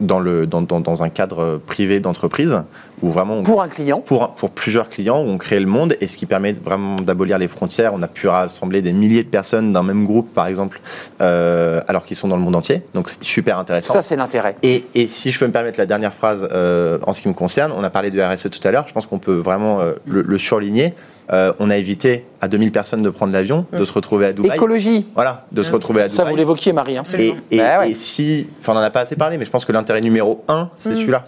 dans, le, dans, dans, un cadre privé d'entreprise. Où vraiment pour un client pour, pour plusieurs clients, où on crée le monde et ce qui permet vraiment d'abolir les frontières. On a pu rassembler des milliers de personnes d'un même groupe, par exemple, euh, alors qu'ils sont dans le monde entier. Donc c'est super intéressant. Ça, c'est l'intérêt. Et, et, si je peux me permettre la dernière phrase euh, en ce qui me concerne, on a parlé de RSE tout à l'heure. Je pense qu'on peut vraiment le, le surligner. Euh, on a évité à 2000 personnes de prendre l'avion, de se retrouver à Dubaï. Écologie. Voilà, de se retrouver à Dubaï. Ça, vous l'évoquiez, Marie. Hein. Et, bah et, si, enfin, on n'en a pas assez parlé, mais je pense que l'intérêt numéro un, c'est mmh, celui-là.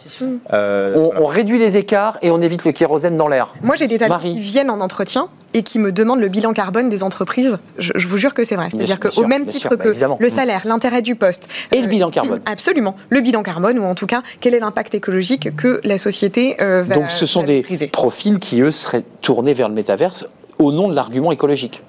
Euh, on, réduit les écarts et on évite le kérosène dans l'air. Moi, j'ai des talents qui viennent en entretien et qui me demandent le bilan carbone des entreprises. Je, vous jure que c'est vrai. C'est-à-dire qu'au même titre que bah, le salaire, l'intérêt du poste. Et le euh, bilan carbone. Absolument. Le bilan carbone, ou en tout cas, quel est l'impact écologique que la société euh, va Donc ce sont des profils qui, eux, seraient tournés vers le métaverse au nom de l'argument écologique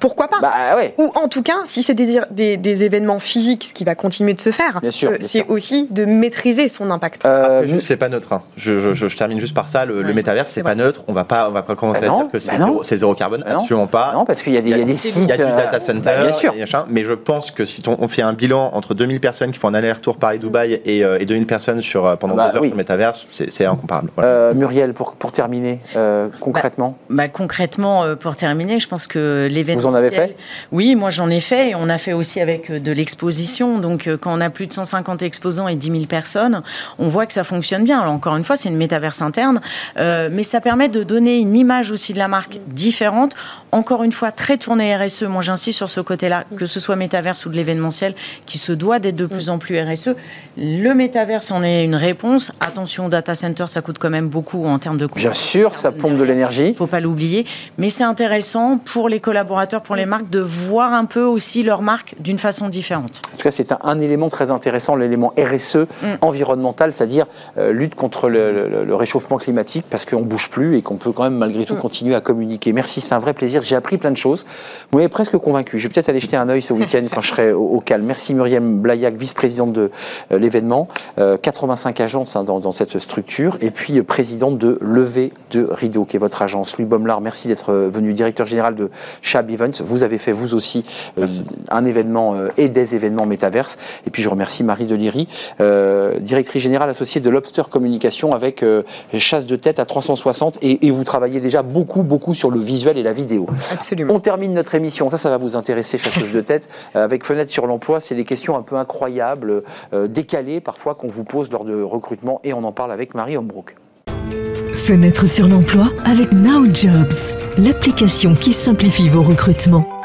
pourquoi pas bah, Ou en tout cas, si c'est des, des, événements physiques, ce qui va continuer de se faire, euh, c'est aussi de maîtriser son impact. Euh, juste, c'est pas neutre. Hein. Je, je, termine juste par ça. Le, métaverse, c'est pas neutre. On va pas, on va pas commencer bah à dire que c'est bah zéro, carbone. absolument pas. Non, parce qu'il y, a des sites. Il y a du data euh, center. bien sûr. mais je pense que si on, fait un bilan entre 2000 personnes qui font un aller-retour Paris-Dubaï et, et, 2000 personnes sur, pendant deux heures sur le métaverse, c'est incomparable. Muriel, pour, pour terminer, concrètement Concrètement, pour terminer, je pense que l'événement en avez fait? Oui, moi j'en ai fait et on a fait aussi avec euh, de l'exposition. Donc euh, quand on a plus de 150 exposants et 10 000 personnes, on voit que ça fonctionne bien. Alors encore une fois, c'est une métaverse interne, euh, mais ça permet de donner une image aussi de la marque différente. Encore une fois, très tournée RSE. Moi j'insiste sur ce côté-là, que ce soit métaverse ou de l'événementiel, qui se doit d'être de plus en plus RSE. Le métaverse en est une réponse. Attention, data center, ça coûte quand même beaucoup en termes de Bien sûr, ça pompe de l'énergie. Il faut pas l'oublier. Mais c'est intéressant pour les collaborateurs, pour les marques de voir un peu aussi leur marque d'une façon différente. En tout cas, c'est un, élément très intéressant, l'élément RSE mm. environnemental, c'est-à-dire euh, lutte contre le, réchauffement climatique, parce qu'on ne bouge plus et qu'on peut quand même malgré tout mm. continuer à communiquer. Merci, c'est un vrai plaisir. J'ai appris plein de choses. Vous m'avez presque convaincu. Je vais peut-être aller jeter un œil ce week-end quand je serai au, calme. Merci Muriel Blayac, vice-présidente de euh, l'événement. 85 euh, agences hein, dans, cette structure. Et puis présidente de Levé de Rideau, qui est votre agence. Louis Baumlard, merci d'être venu, directeur général de Chab Events. Vous avez fait vous aussi euh, un événement euh, et des événements métaverses. Et puis je remercie Marie Deliri, euh, directrice générale associée de Lobster Communication avec chasse de tête à 360 et, vous travaillez déjà beaucoup beaucoup sur le visuel et la vidéo. Absolument. On termine notre émission, ça ça va vous intéresser chasseuse de tête avec Fenêtre sur l'emploi, c'est des questions un peu incroyables, décalées parfois qu'on vous pose lors de recrutement et on en parle avec Marie Hombrook. Fenêtre sur l'emploi avec Now Jobs, l'application qui simplifie vos recrutements.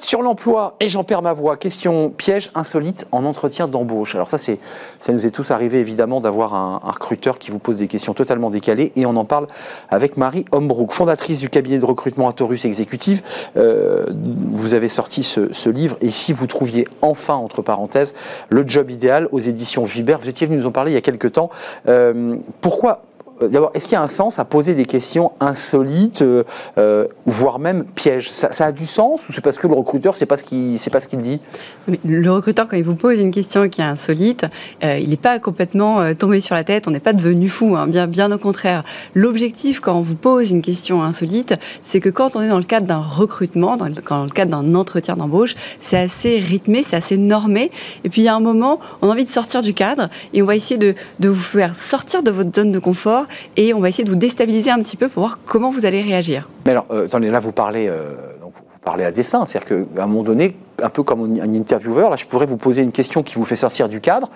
Sur l'emploi et j'en perds ma voix. Question piège insolite en entretien d'embauche. Alors ça, c'est, ça nous est tous arrivé évidemment d'avoir un, recruteur qui vous pose des questions totalement décalées et on en parle avec Marie Hombrook, fondatrice du cabinet de recrutement Atorus Exécutif. Euh, vous avez sorti ce, livre et si vous trouviez enfin, entre parenthèses, le job idéal aux éditions Vibert, vous étiez venu nous en parler il y a quelques temps. Euh, pourquoi d'abord, est-ce qu'il y a un sens à poser des questions insolites, euh, euh, voire même pièges? Ça, a du sens ou c'est parce que le recruteur ne sait pas ce qu'il sait pas ce qu'il dit? Le recruteur, quand il vous pose une question qui est insolite, il n'est pas complètement tombé sur la tête. On n'est pas devenu fou, hein, bien, bien au contraire. L'objectif quand on vous pose une question insolite, c'est que quand on est dans le cadre d'un recrutement, dans le, dans le cadre d'un entretien d'embauche, c'est assez rythmé, c'est assez normé. Et puis il y a un moment, on a envie de sortir du cadre et on va essayer de, de vous faire sortir de votre zone de confort et on va essayer de vous déstabiliser un petit peu pour voir comment vous allez réagir. Mais alors, euh, attendez, là vous parlez, euh, vous parlez à dessein, c'est-à-dire qu'à un moment donné, un peu comme un intervieweur, là je pourrais vous poser une question qui vous fait sortir du cadre,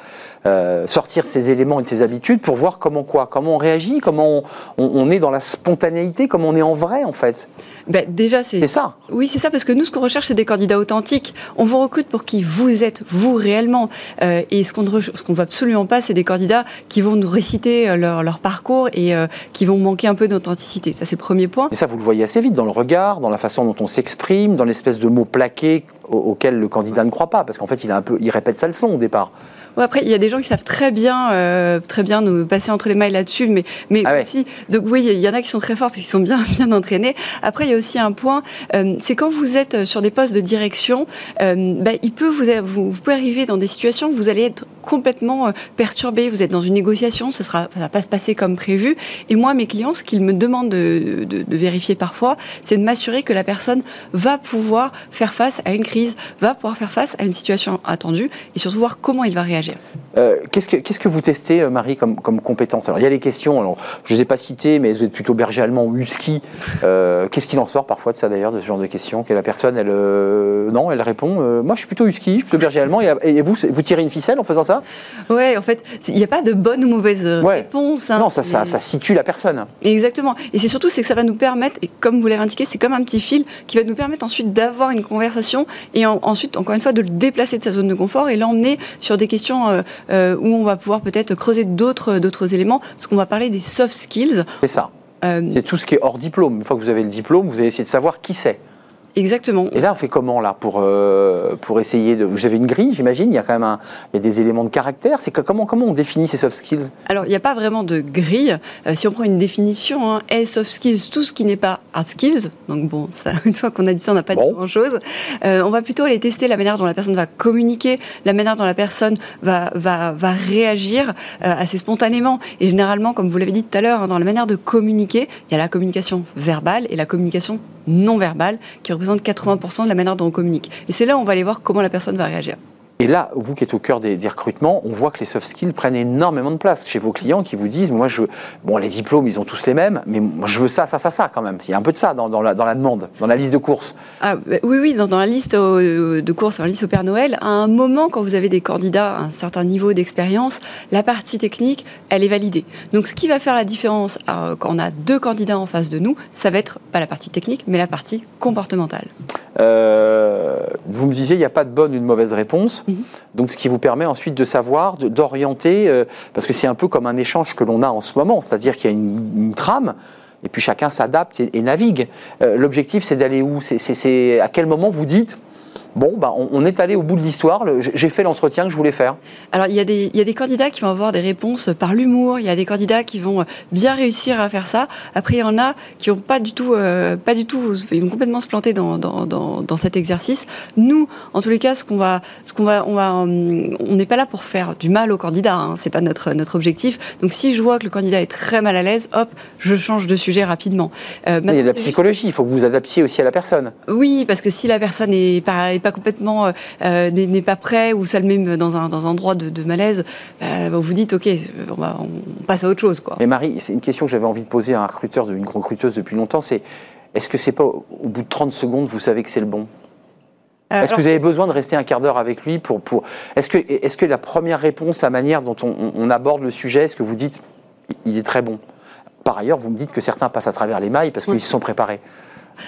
euh, sortir ces éléments et de ces habitudes pour voir comment quoi, comment on réagit, comment on, est dans la spontanéité, comment on est en vrai en fait. Ben, déjà c'est ça. Oui c'est ça parce que nous ce qu'on recherche c'est des candidats authentiques. On vous recrute pour qui vous êtes vous réellement euh, et ce qu'on ce qu'on veut absolument pas c'est des candidats qui vont nous réciter euh, leur, leur parcours et qui vont manquer un peu d'authenticité. Ça c'est le premier point. Et ça vous le voyez assez vite dans le regard, dans la façon dont on s'exprime, dans l'espèce de mots plaqués auquel le candidat ne croit pas, parce qu'en fait, il, a un peu, il répète sa leçon au départ après, il y a des gens qui savent très bien, euh, très bien nous passer entre les mailles là-dessus, mais, mais ah aussi, donc oui, il y en a qui sont très forts parce qu'ils sont bien, bien entraînés. Après, il y a aussi un point, euh, c'est quand vous êtes sur des postes de direction, euh, bah, il peut vous, vous, pouvez arriver dans des situations où vous allez être complètement perturbé, vous êtes dans une négociation, ce sera, ça va pas se passer comme prévu. Et moi, mes clients, ce qu'ils me demandent de, de, de vérifier parfois, c'est de m'assurer que la personne va pouvoir faire face à une crise, va pouvoir faire face à une situation attendue, et surtout voir comment il va réagir. Euh, qu'est-ce, que, vous testez, euh, Marie, comme, comme compétence? Alors, il y a les questions, alors, je ne les ai pas citées, mais vous êtes plutôt berger allemand ou husky. Euh, qu'est-ce qu'il en sort parfois de ça, d'ailleurs, de ce genre de questions? Que la personne, elle, non, elle répond Moi, je suis plutôt husky, je suis plutôt berger allemand, et, vous, vous tirez une ficelle en faisant ça? Ouais, en fait, il n'y a pas de bonne ou mauvaise réponse. Hein. non, ça, ça, ça, situe la personne. Exactement. Et c'est surtout, c'est que ça va nous permettre, et comme vous l'avez indiqué, c'est comme un petit fil qui va nous permettre ensuite d'avoir une conversation et ensuite, encore une fois, de le déplacer de sa zone de confort et l'emmener sur des questions euh, où on va pouvoir peut-être creuser d'autres, d'autres éléments, parce qu'on va parler des soft skills. C'est ça. Euh, c'est tout ce qui est hors diplôme. Une fois que vous avez le diplôme, vous allez essayer de savoir qui c'est. Exactement. Et là, on fait comment là pour euh, pour essayer de Vous avez une grille, j'imagine. Il y a quand même un, il y a des éléments de caractère. C'est comment comment on définit ces soft skills? Alors, il n'y a pas vraiment de grille. Euh, si on prend une définition, hein, soft skills, tout ce qui n'est pas hard skills. Donc bon, ça, une fois qu'on a dit ça, on n'a pas dit grand chose. Euh, on va plutôt aller tester la manière dont la personne va communiquer, la manière dont la personne va va va réagir assez spontanément. Et généralement, comme vous l'avez dit tout à l'heure, hein, dans la manière de communiquer, il y a la communication verbale et la communication non verbale qui représente 80% de la manière dont on communique. Et c'est là où on va aller voir comment la personne va réagir. Et là, vous qui êtes au cœur des, recrutements, on voit que les soft skills prennent énormément de place chez vos clients qui vous disent, moi, je, bon, les diplômes, ils ont tous les mêmes, mais moi, je veux ça, ça, ça, ça, quand même. Il y a un peu de ça dans, la, demande, dans la liste de courses. Ah, bah, oui, oui, dans, la liste euh, de courses, dans la liste au Père Noël, à un moment, quand vous avez des candidats à un certain niveau d'expérience, la partie technique, elle est validée. Donc, ce qui va faire la différence euh, quand on a deux candidats en face de nous, ça va être pas la partie technique, mais la partie comportementale. Euh, vous me disiez, il n'y a pas de bonne ou de mauvaise réponse. Mhm. Donc, ce qui vous permet ensuite de savoir, d'orienter, euh, parce que c'est un peu comme un échange que l'on a en ce moment, c'est-à-dire qu'il y a une, trame. Et puis chacun s'adapte et, navigue. Euh, l'objectif, c'est d'aller où? C'est à quel moment vous dites bon, bah, on, est allé au bout de l'histoire, j'ai fait l'entretien que je voulais faire. Alors, il y, a des, il y a des candidats qui vont avoir des réponses par l'humour, il y a des candidats qui vont bien réussir à faire ça. Après, il y en a qui n'ont pas du tout, euh, pas du tout, ils vont complètement se planter dans, dans, dans, cet exercice. Nous, en tous les cas, ce qu'on va, ce qu'on va, on va, hum, on n'est pas là pour faire du mal au candidat, hein, c'est pas notre, notre objectif. Donc, si je vois que le candidat est très mal à l'aise, hop, je change de sujet rapidement. Euh, il y a de la psychologie, il faut que vous vous adaptiez aussi à la personne. Oui, parce que si la personne n'est pas pas complètement euh, euh, n'est pas prêt ou ça le met dans un, dans un endroit de, malaise, euh, vous vous dites ok, on, va, on, passe à autre chose. Quoi. Mais Marie, c'est une question que j'avais envie de poser à un recruteur, une recruteuse depuis longtemps, c'est est-ce que c'est pas au bout de 30 secondes, vous savez que c'est le bon? Est-ce que vous avez besoin de rester un quart d'heure avec lui pour, pour... Est-ce que, est que la première réponse, la manière dont on, aborde le sujet, est-ce que vous dites il est très bon? Par ailleurs, vous me dites que certains passent à travers les mailles parce qu'ils se sont préparés.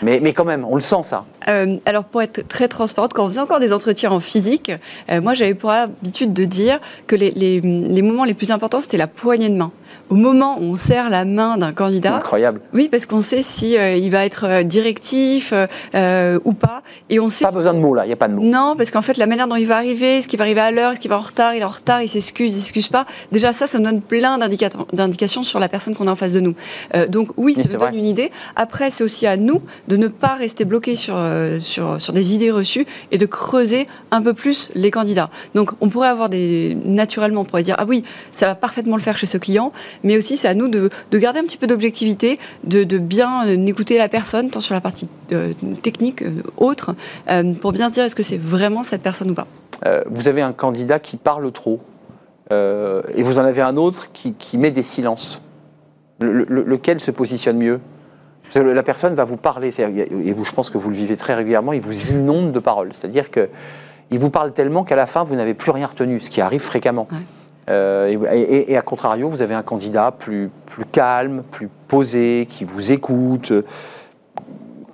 Mais, mais quand même, on le sent ça. Euh, alors pour être très transparente, quand on faisait encore des entretiens en physique, euh, moi j'avais pour habitude de dire que les, les, les moments les plus importants, c'était la poignée de main. Au moment où on serre la main d'un candidat, incroyable. Oui, parce qu'on sait si euh, il va être directif ou pas, et on sait. Pas besoin de mots là, il y a pas de mots. Non, parce qu'en fait la manière dont il va arriver, ce qui va arriver à l'heure, ce qui va en retard, il est en retard, il s'excuse, il s'excuse pas. Déjà ça, ça nous donne plein d'indications sur la personne qu'on a en face de nous. donc oui, ça nous donne une idée. Après, c'est aussi à nous de ne pas rester bloqué sur euh, sur, sur des idées reçues et de creuser un peu plus les candidats. Donc on pourrait avoir des... Naturellement, on pourrait dire, ah oui, ça va parfaitement le faire chez ce client, mais aussi c'est à nous de, de, garder un petit peu d'objectivité, de, de, bien écouter la personne, tant sur la partie euh, technique, euh, autre, pour bien se dire est-ce que c'est vraiment cette personne ou pas. vous avez un candidat qui parle trop, et vous en avez un autre qui, qui met des silences. lequel se positionne mieux? La personne va vous parler, et vous, je pense que vous le vivez très régulièrement, il vous inonde de paroles. C'est-à-dire qu'il vous parle tellement qu'à la fin, vous n'avez plus rien retenu, ce qui arrive fréquemment. Euh, et, à contrario, vous avez un candidat plus, plus calme, plus posé, qui vous écoute,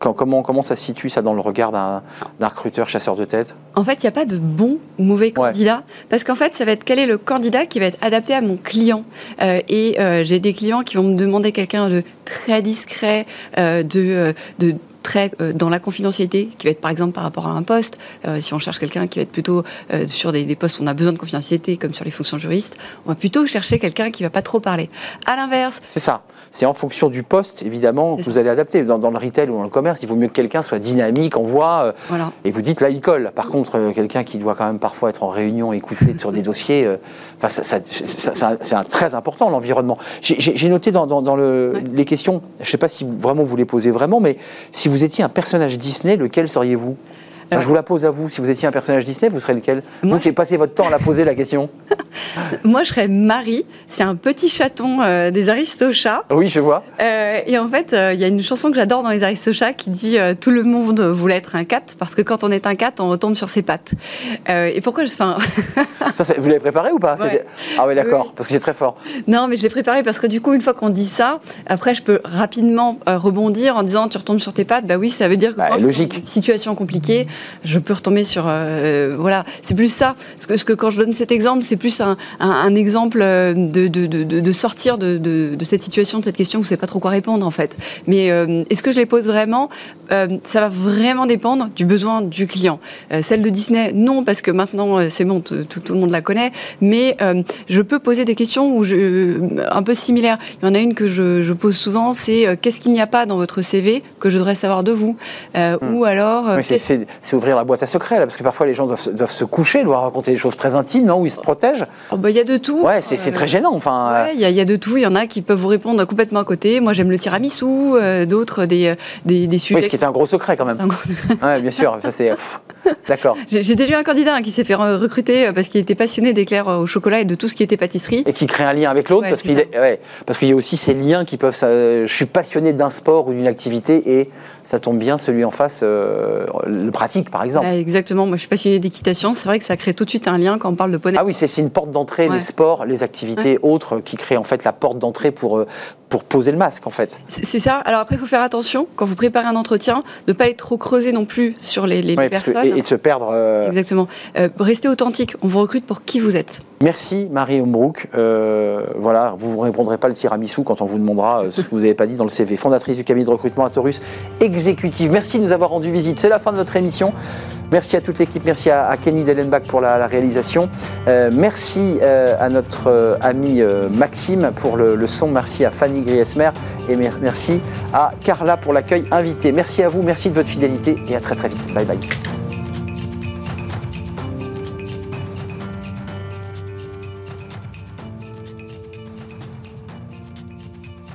comment, comment ça se situe ça dans le regard d'un recruteur chasseur de tête? En fait, il n'y a pas de bon ou mauvais candidat, parce qu'en fait, ça va être quel est le candidat qui va être adapté à mon client. Euh, et euh, j'ai des clients qui vont me demander quelqu'un de très discret, euh, de, de très euh, dans la confidentialité, qui va être par exemple par rapport à un poste. Euh, si on cherche quelqu'un qui va être plutôt euh, sur des, postes où on a besoin de confidentialité, comme sur les fonctions juristes, on va plutôt chercher quelqu'un qui va pas trop parler. À l'inverse. C'est ça. C'est en fonction du poste, évidemment, que vous allez adapter. Dans, le retail ou dans le commerce, il vaut mieux que quelqu'un soit dynamique, en voix. Et vous dites là, il colle. Par contre, quelqu'un qui doit quand même parfois être en réunion, écouter sur des dossiers, enfin, ça, c'est très important l'environnement. J'ai noté dans, dans, le, les questions, je ne sais pas si vous, vraiment vous les posez vraiment, mais si vous étiez un personnage Disney, lequel seriez-vous? Je vous la pose à vous. Si vous étiez un personnage Disney, vous serez lequel Moi, Vous qui passé votre temps à la poser la question. Moi, je serais Marie. C'est un petit chaton euh, des Aristochats. Oui, je vois. Euh, et en fait, euh, il y a une chanson que j'adore dans les Aristochats qui dit Tout le monde voulait être un cat parce que quand on est un cat, on retombe sur ses pattes. et pourquoi je. Enfin... ça, vous l'avez préparé ou pas Ah oui, d'accord. Parce que c'est très fort. Non, mais je l'ai préparé parce que du coup, une fois qu'on dit ça, après, je peux rapidement rebondir en disant Tu retombes sur tes pattes. Bah oui, ça veut dire que bah, logique. Une situation compliquée, je peux retomber sur euh, voilà. C'est plus ça. Ce que, ce que quand je donne cet exemple c'est plus un, un, exemple euh, de, de, de, de sortir de, de, cette situation de cette question vous savez pas trop quoi répondre en fait. Mais euh, est-ce que je les pose vraiment? Ça va vraiment dépendre du besoin du client. Celle de Disney non parce que maintenant c'est bon tout, tout, le monde la connaît. Mais je peux poser des questions où je, un peu similaires. Il y en a une que je, je pose souvent c'est qu'est-ce qu'il n'y a pas dans votre CV que je devrais savoir de vous? Hmm. ou alors c'est ouvrir la boîte à secrets, là, parce que parfois les gens doivent, doivent se coucher, doivent raconter des choses très intimes, non Où ils se protègent oh, bah, Il y a de tout. Ouais, c'est très gênant. Enfin, il y, a de tout. Il y en a qui peuvent vous répondre complètement à côté. Moi, j'aime le tiramisu, euh, d'autres des, des, des, sujets. Oui, ce qui était un gros secret quand même. Un gros secret. ouais, bien sûr. Ça, c'est. D'accord. J'ai déjà eu un candidat hein, qui s'est fait recruter euh, parce qu'il était passionné d'éclairs au chocolat et de tout ce qui était pâtisserie. Et qui crée un lien avec l'autre parce qu'il ouais, parce qu'il y a aussi ces liens qui peuvent. je suis passionné d'un sport ou d'une activité et ça tombe bien, celui en face euh, le pratique, par exemple. exactement. Moi, je suis passionnée d'équitation. C'est vrai que ça crée tout de suite un lien quand on parle de poney. Ah oui, c'est une porte d'entrée, les sports, les activités autres qui créent en fait la porte d'entrée pour, euh, pour poser le masque, en fait. C'est ça. Alors après, il faut faire attention, quand vous préparez un entretien, de ne pas être trop creusé non plus sur les, les personnes. et, de se perdre. Euh, exactement. restez authentique. On vous recrute pour qui vous êtes. Merci, Marie Ombrook. voilà, vous ne répondrez pas le tiramisu quand on vous demandera ce que vous n'avez pas dit dans le CV. Fondatrice du cabinet de recrutement Atorus Merci de nous avoir rendu visite. C'est la fin de notre émission. Merci à toute l'équipe, merci à, Kenny Dellenbach pour la, réalisation. Euh, merci euh, à notre euh, ami Maxime pour le, son. Merci à Fanny Griesmer et merci à Carla pour l'accueil invité. Merci à vous, merci de votre fidélité et à très très vite. Bye bye.